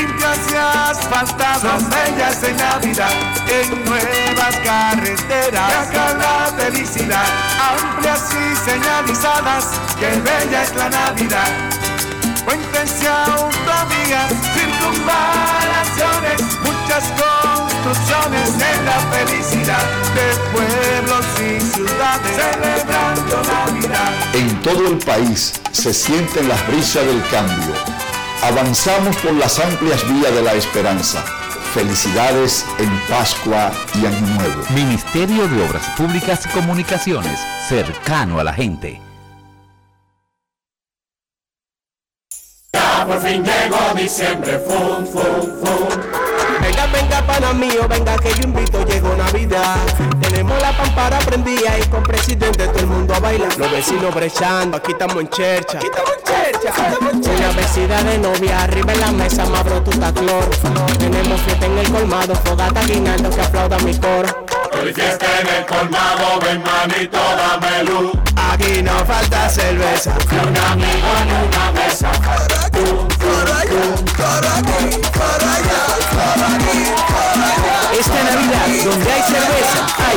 Limpias y asfaltadas, son bellas en Navidad. En nuevas carreteras, acá la felicidad. Amplias y señalizadas, que bella es la Navidad. Puentes y autovías, circunvalaciones, muchas construcciones en la felicidad de pueblos y ciudades celebrando Navidad. En todo el país se sienten las brisas del cambio. Avanzamos por las amplias vías de la esperanza. Felicidades en Pascua y Año Nuevo. Ministerio de Obras Públicas y Comunicaciones, cercano a la gente. Ya por fin llegó diciembre, fum, fum, fum. Venga, venga, pana mío, venga que yo invito, llegó Navidad. Tenemos la pampara prendida y con presidente todo el mundo a bailar. Los vecinos brechando, aquí estamos en chercha. Aquí estamos en chercha. Una vecina de novia, arriba en la mesa, más brututa cloro. Tenemos fiesta en el colmado, fogata guinaldo que aplauda mi coro. Hoy fiesta en el colmado, ven manito, dame luz. Aquí no falta cerveza. Y un amigo en una mesa. Esta Navidad, donde hay cerveza, hay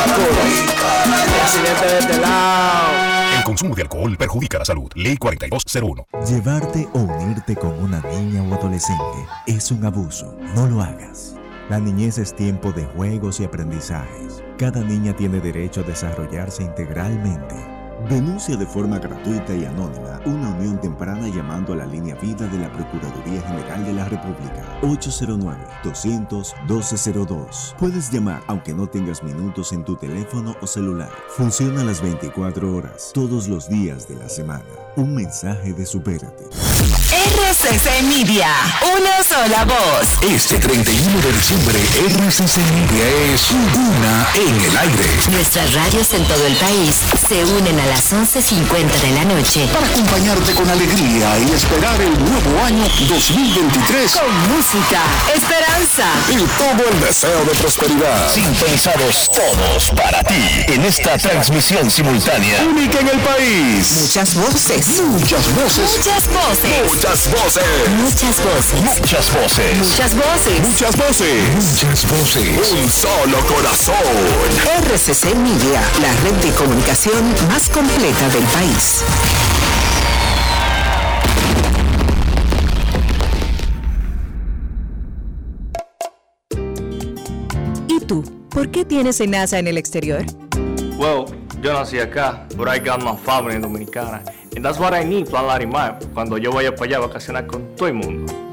de este lado. El consumo de alcohol perjudica la salud. Ley 4201. Llevarte o unirte con una niña o adolescente es un abuso. No lo hagas. La niñez es tiempo de juegos y aprendizajes. Cada niña tiene derecho a desarrollarse integralmente. Denuncia de forma gratuita y anónima una unión temprana llamando a la línea vida de la Procuraduría General de la República 809-200-1202. Puedes llamar aunque no tengas minutos en tu teléfono o celular. Funciona las 24 horas, todos los días de la semana. Un mensaje de Supérate. RCC Media, una sola voz. Este 31 de diciembre, RCC Media es una en el aire. Nuestras radios en todo el país se unen a las 11.50 de la noche Para acompañarte con alegría y esperar el nuevo año 2023 con música, esperanza y todo el deseo de prosperidad. Sintonizados todos para ti en esta transmisión simultánea. Única en el país. Muchas voces. Muchas voces. Muchas voces. Muchas voces. Muchas voces. Muchas voces. Muchas voces. Muchas voces. Muchas voces. Un solo corazón. RCC Media, la red de comunicación más completa del país. ¿Y tú? ¿Por qué tienes enaza en el exterior? Well, yo nací acá, but I got my family dominicana. And that's what I need, Plan Larimar, cuando yo vaya para allá a vacacionar con todo el mundo.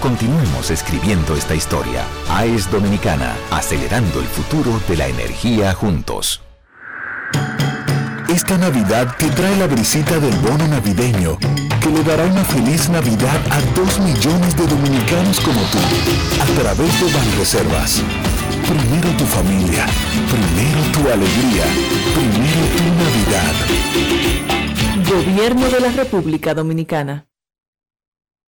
Continuemos escribiendo esta historia. AES Dominicana, acelerando el futuro de la energía juntos. Esta Navidad te trae la brisita del bono navideño, que le dará una feliz Navidad a dos millones de dominicanos como tú, a través de Banreservas. Primero tu familia, primero tu alegría, primero tu Navidad. Gobierno de la República Dominicana.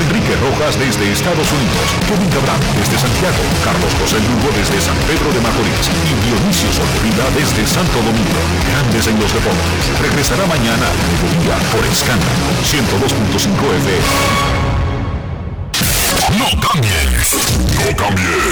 Enrique Rojas desde Estados Unidos, Kevin Cabral desde Santiago, Carlos José Lugo desde San Pedro de Macorís y Dionisio Solterida desde Santo Domingo. Grandes en los deportes. Regresará mañana a mediodía por Escándalo 102.5 FM. No cambies. No cambies.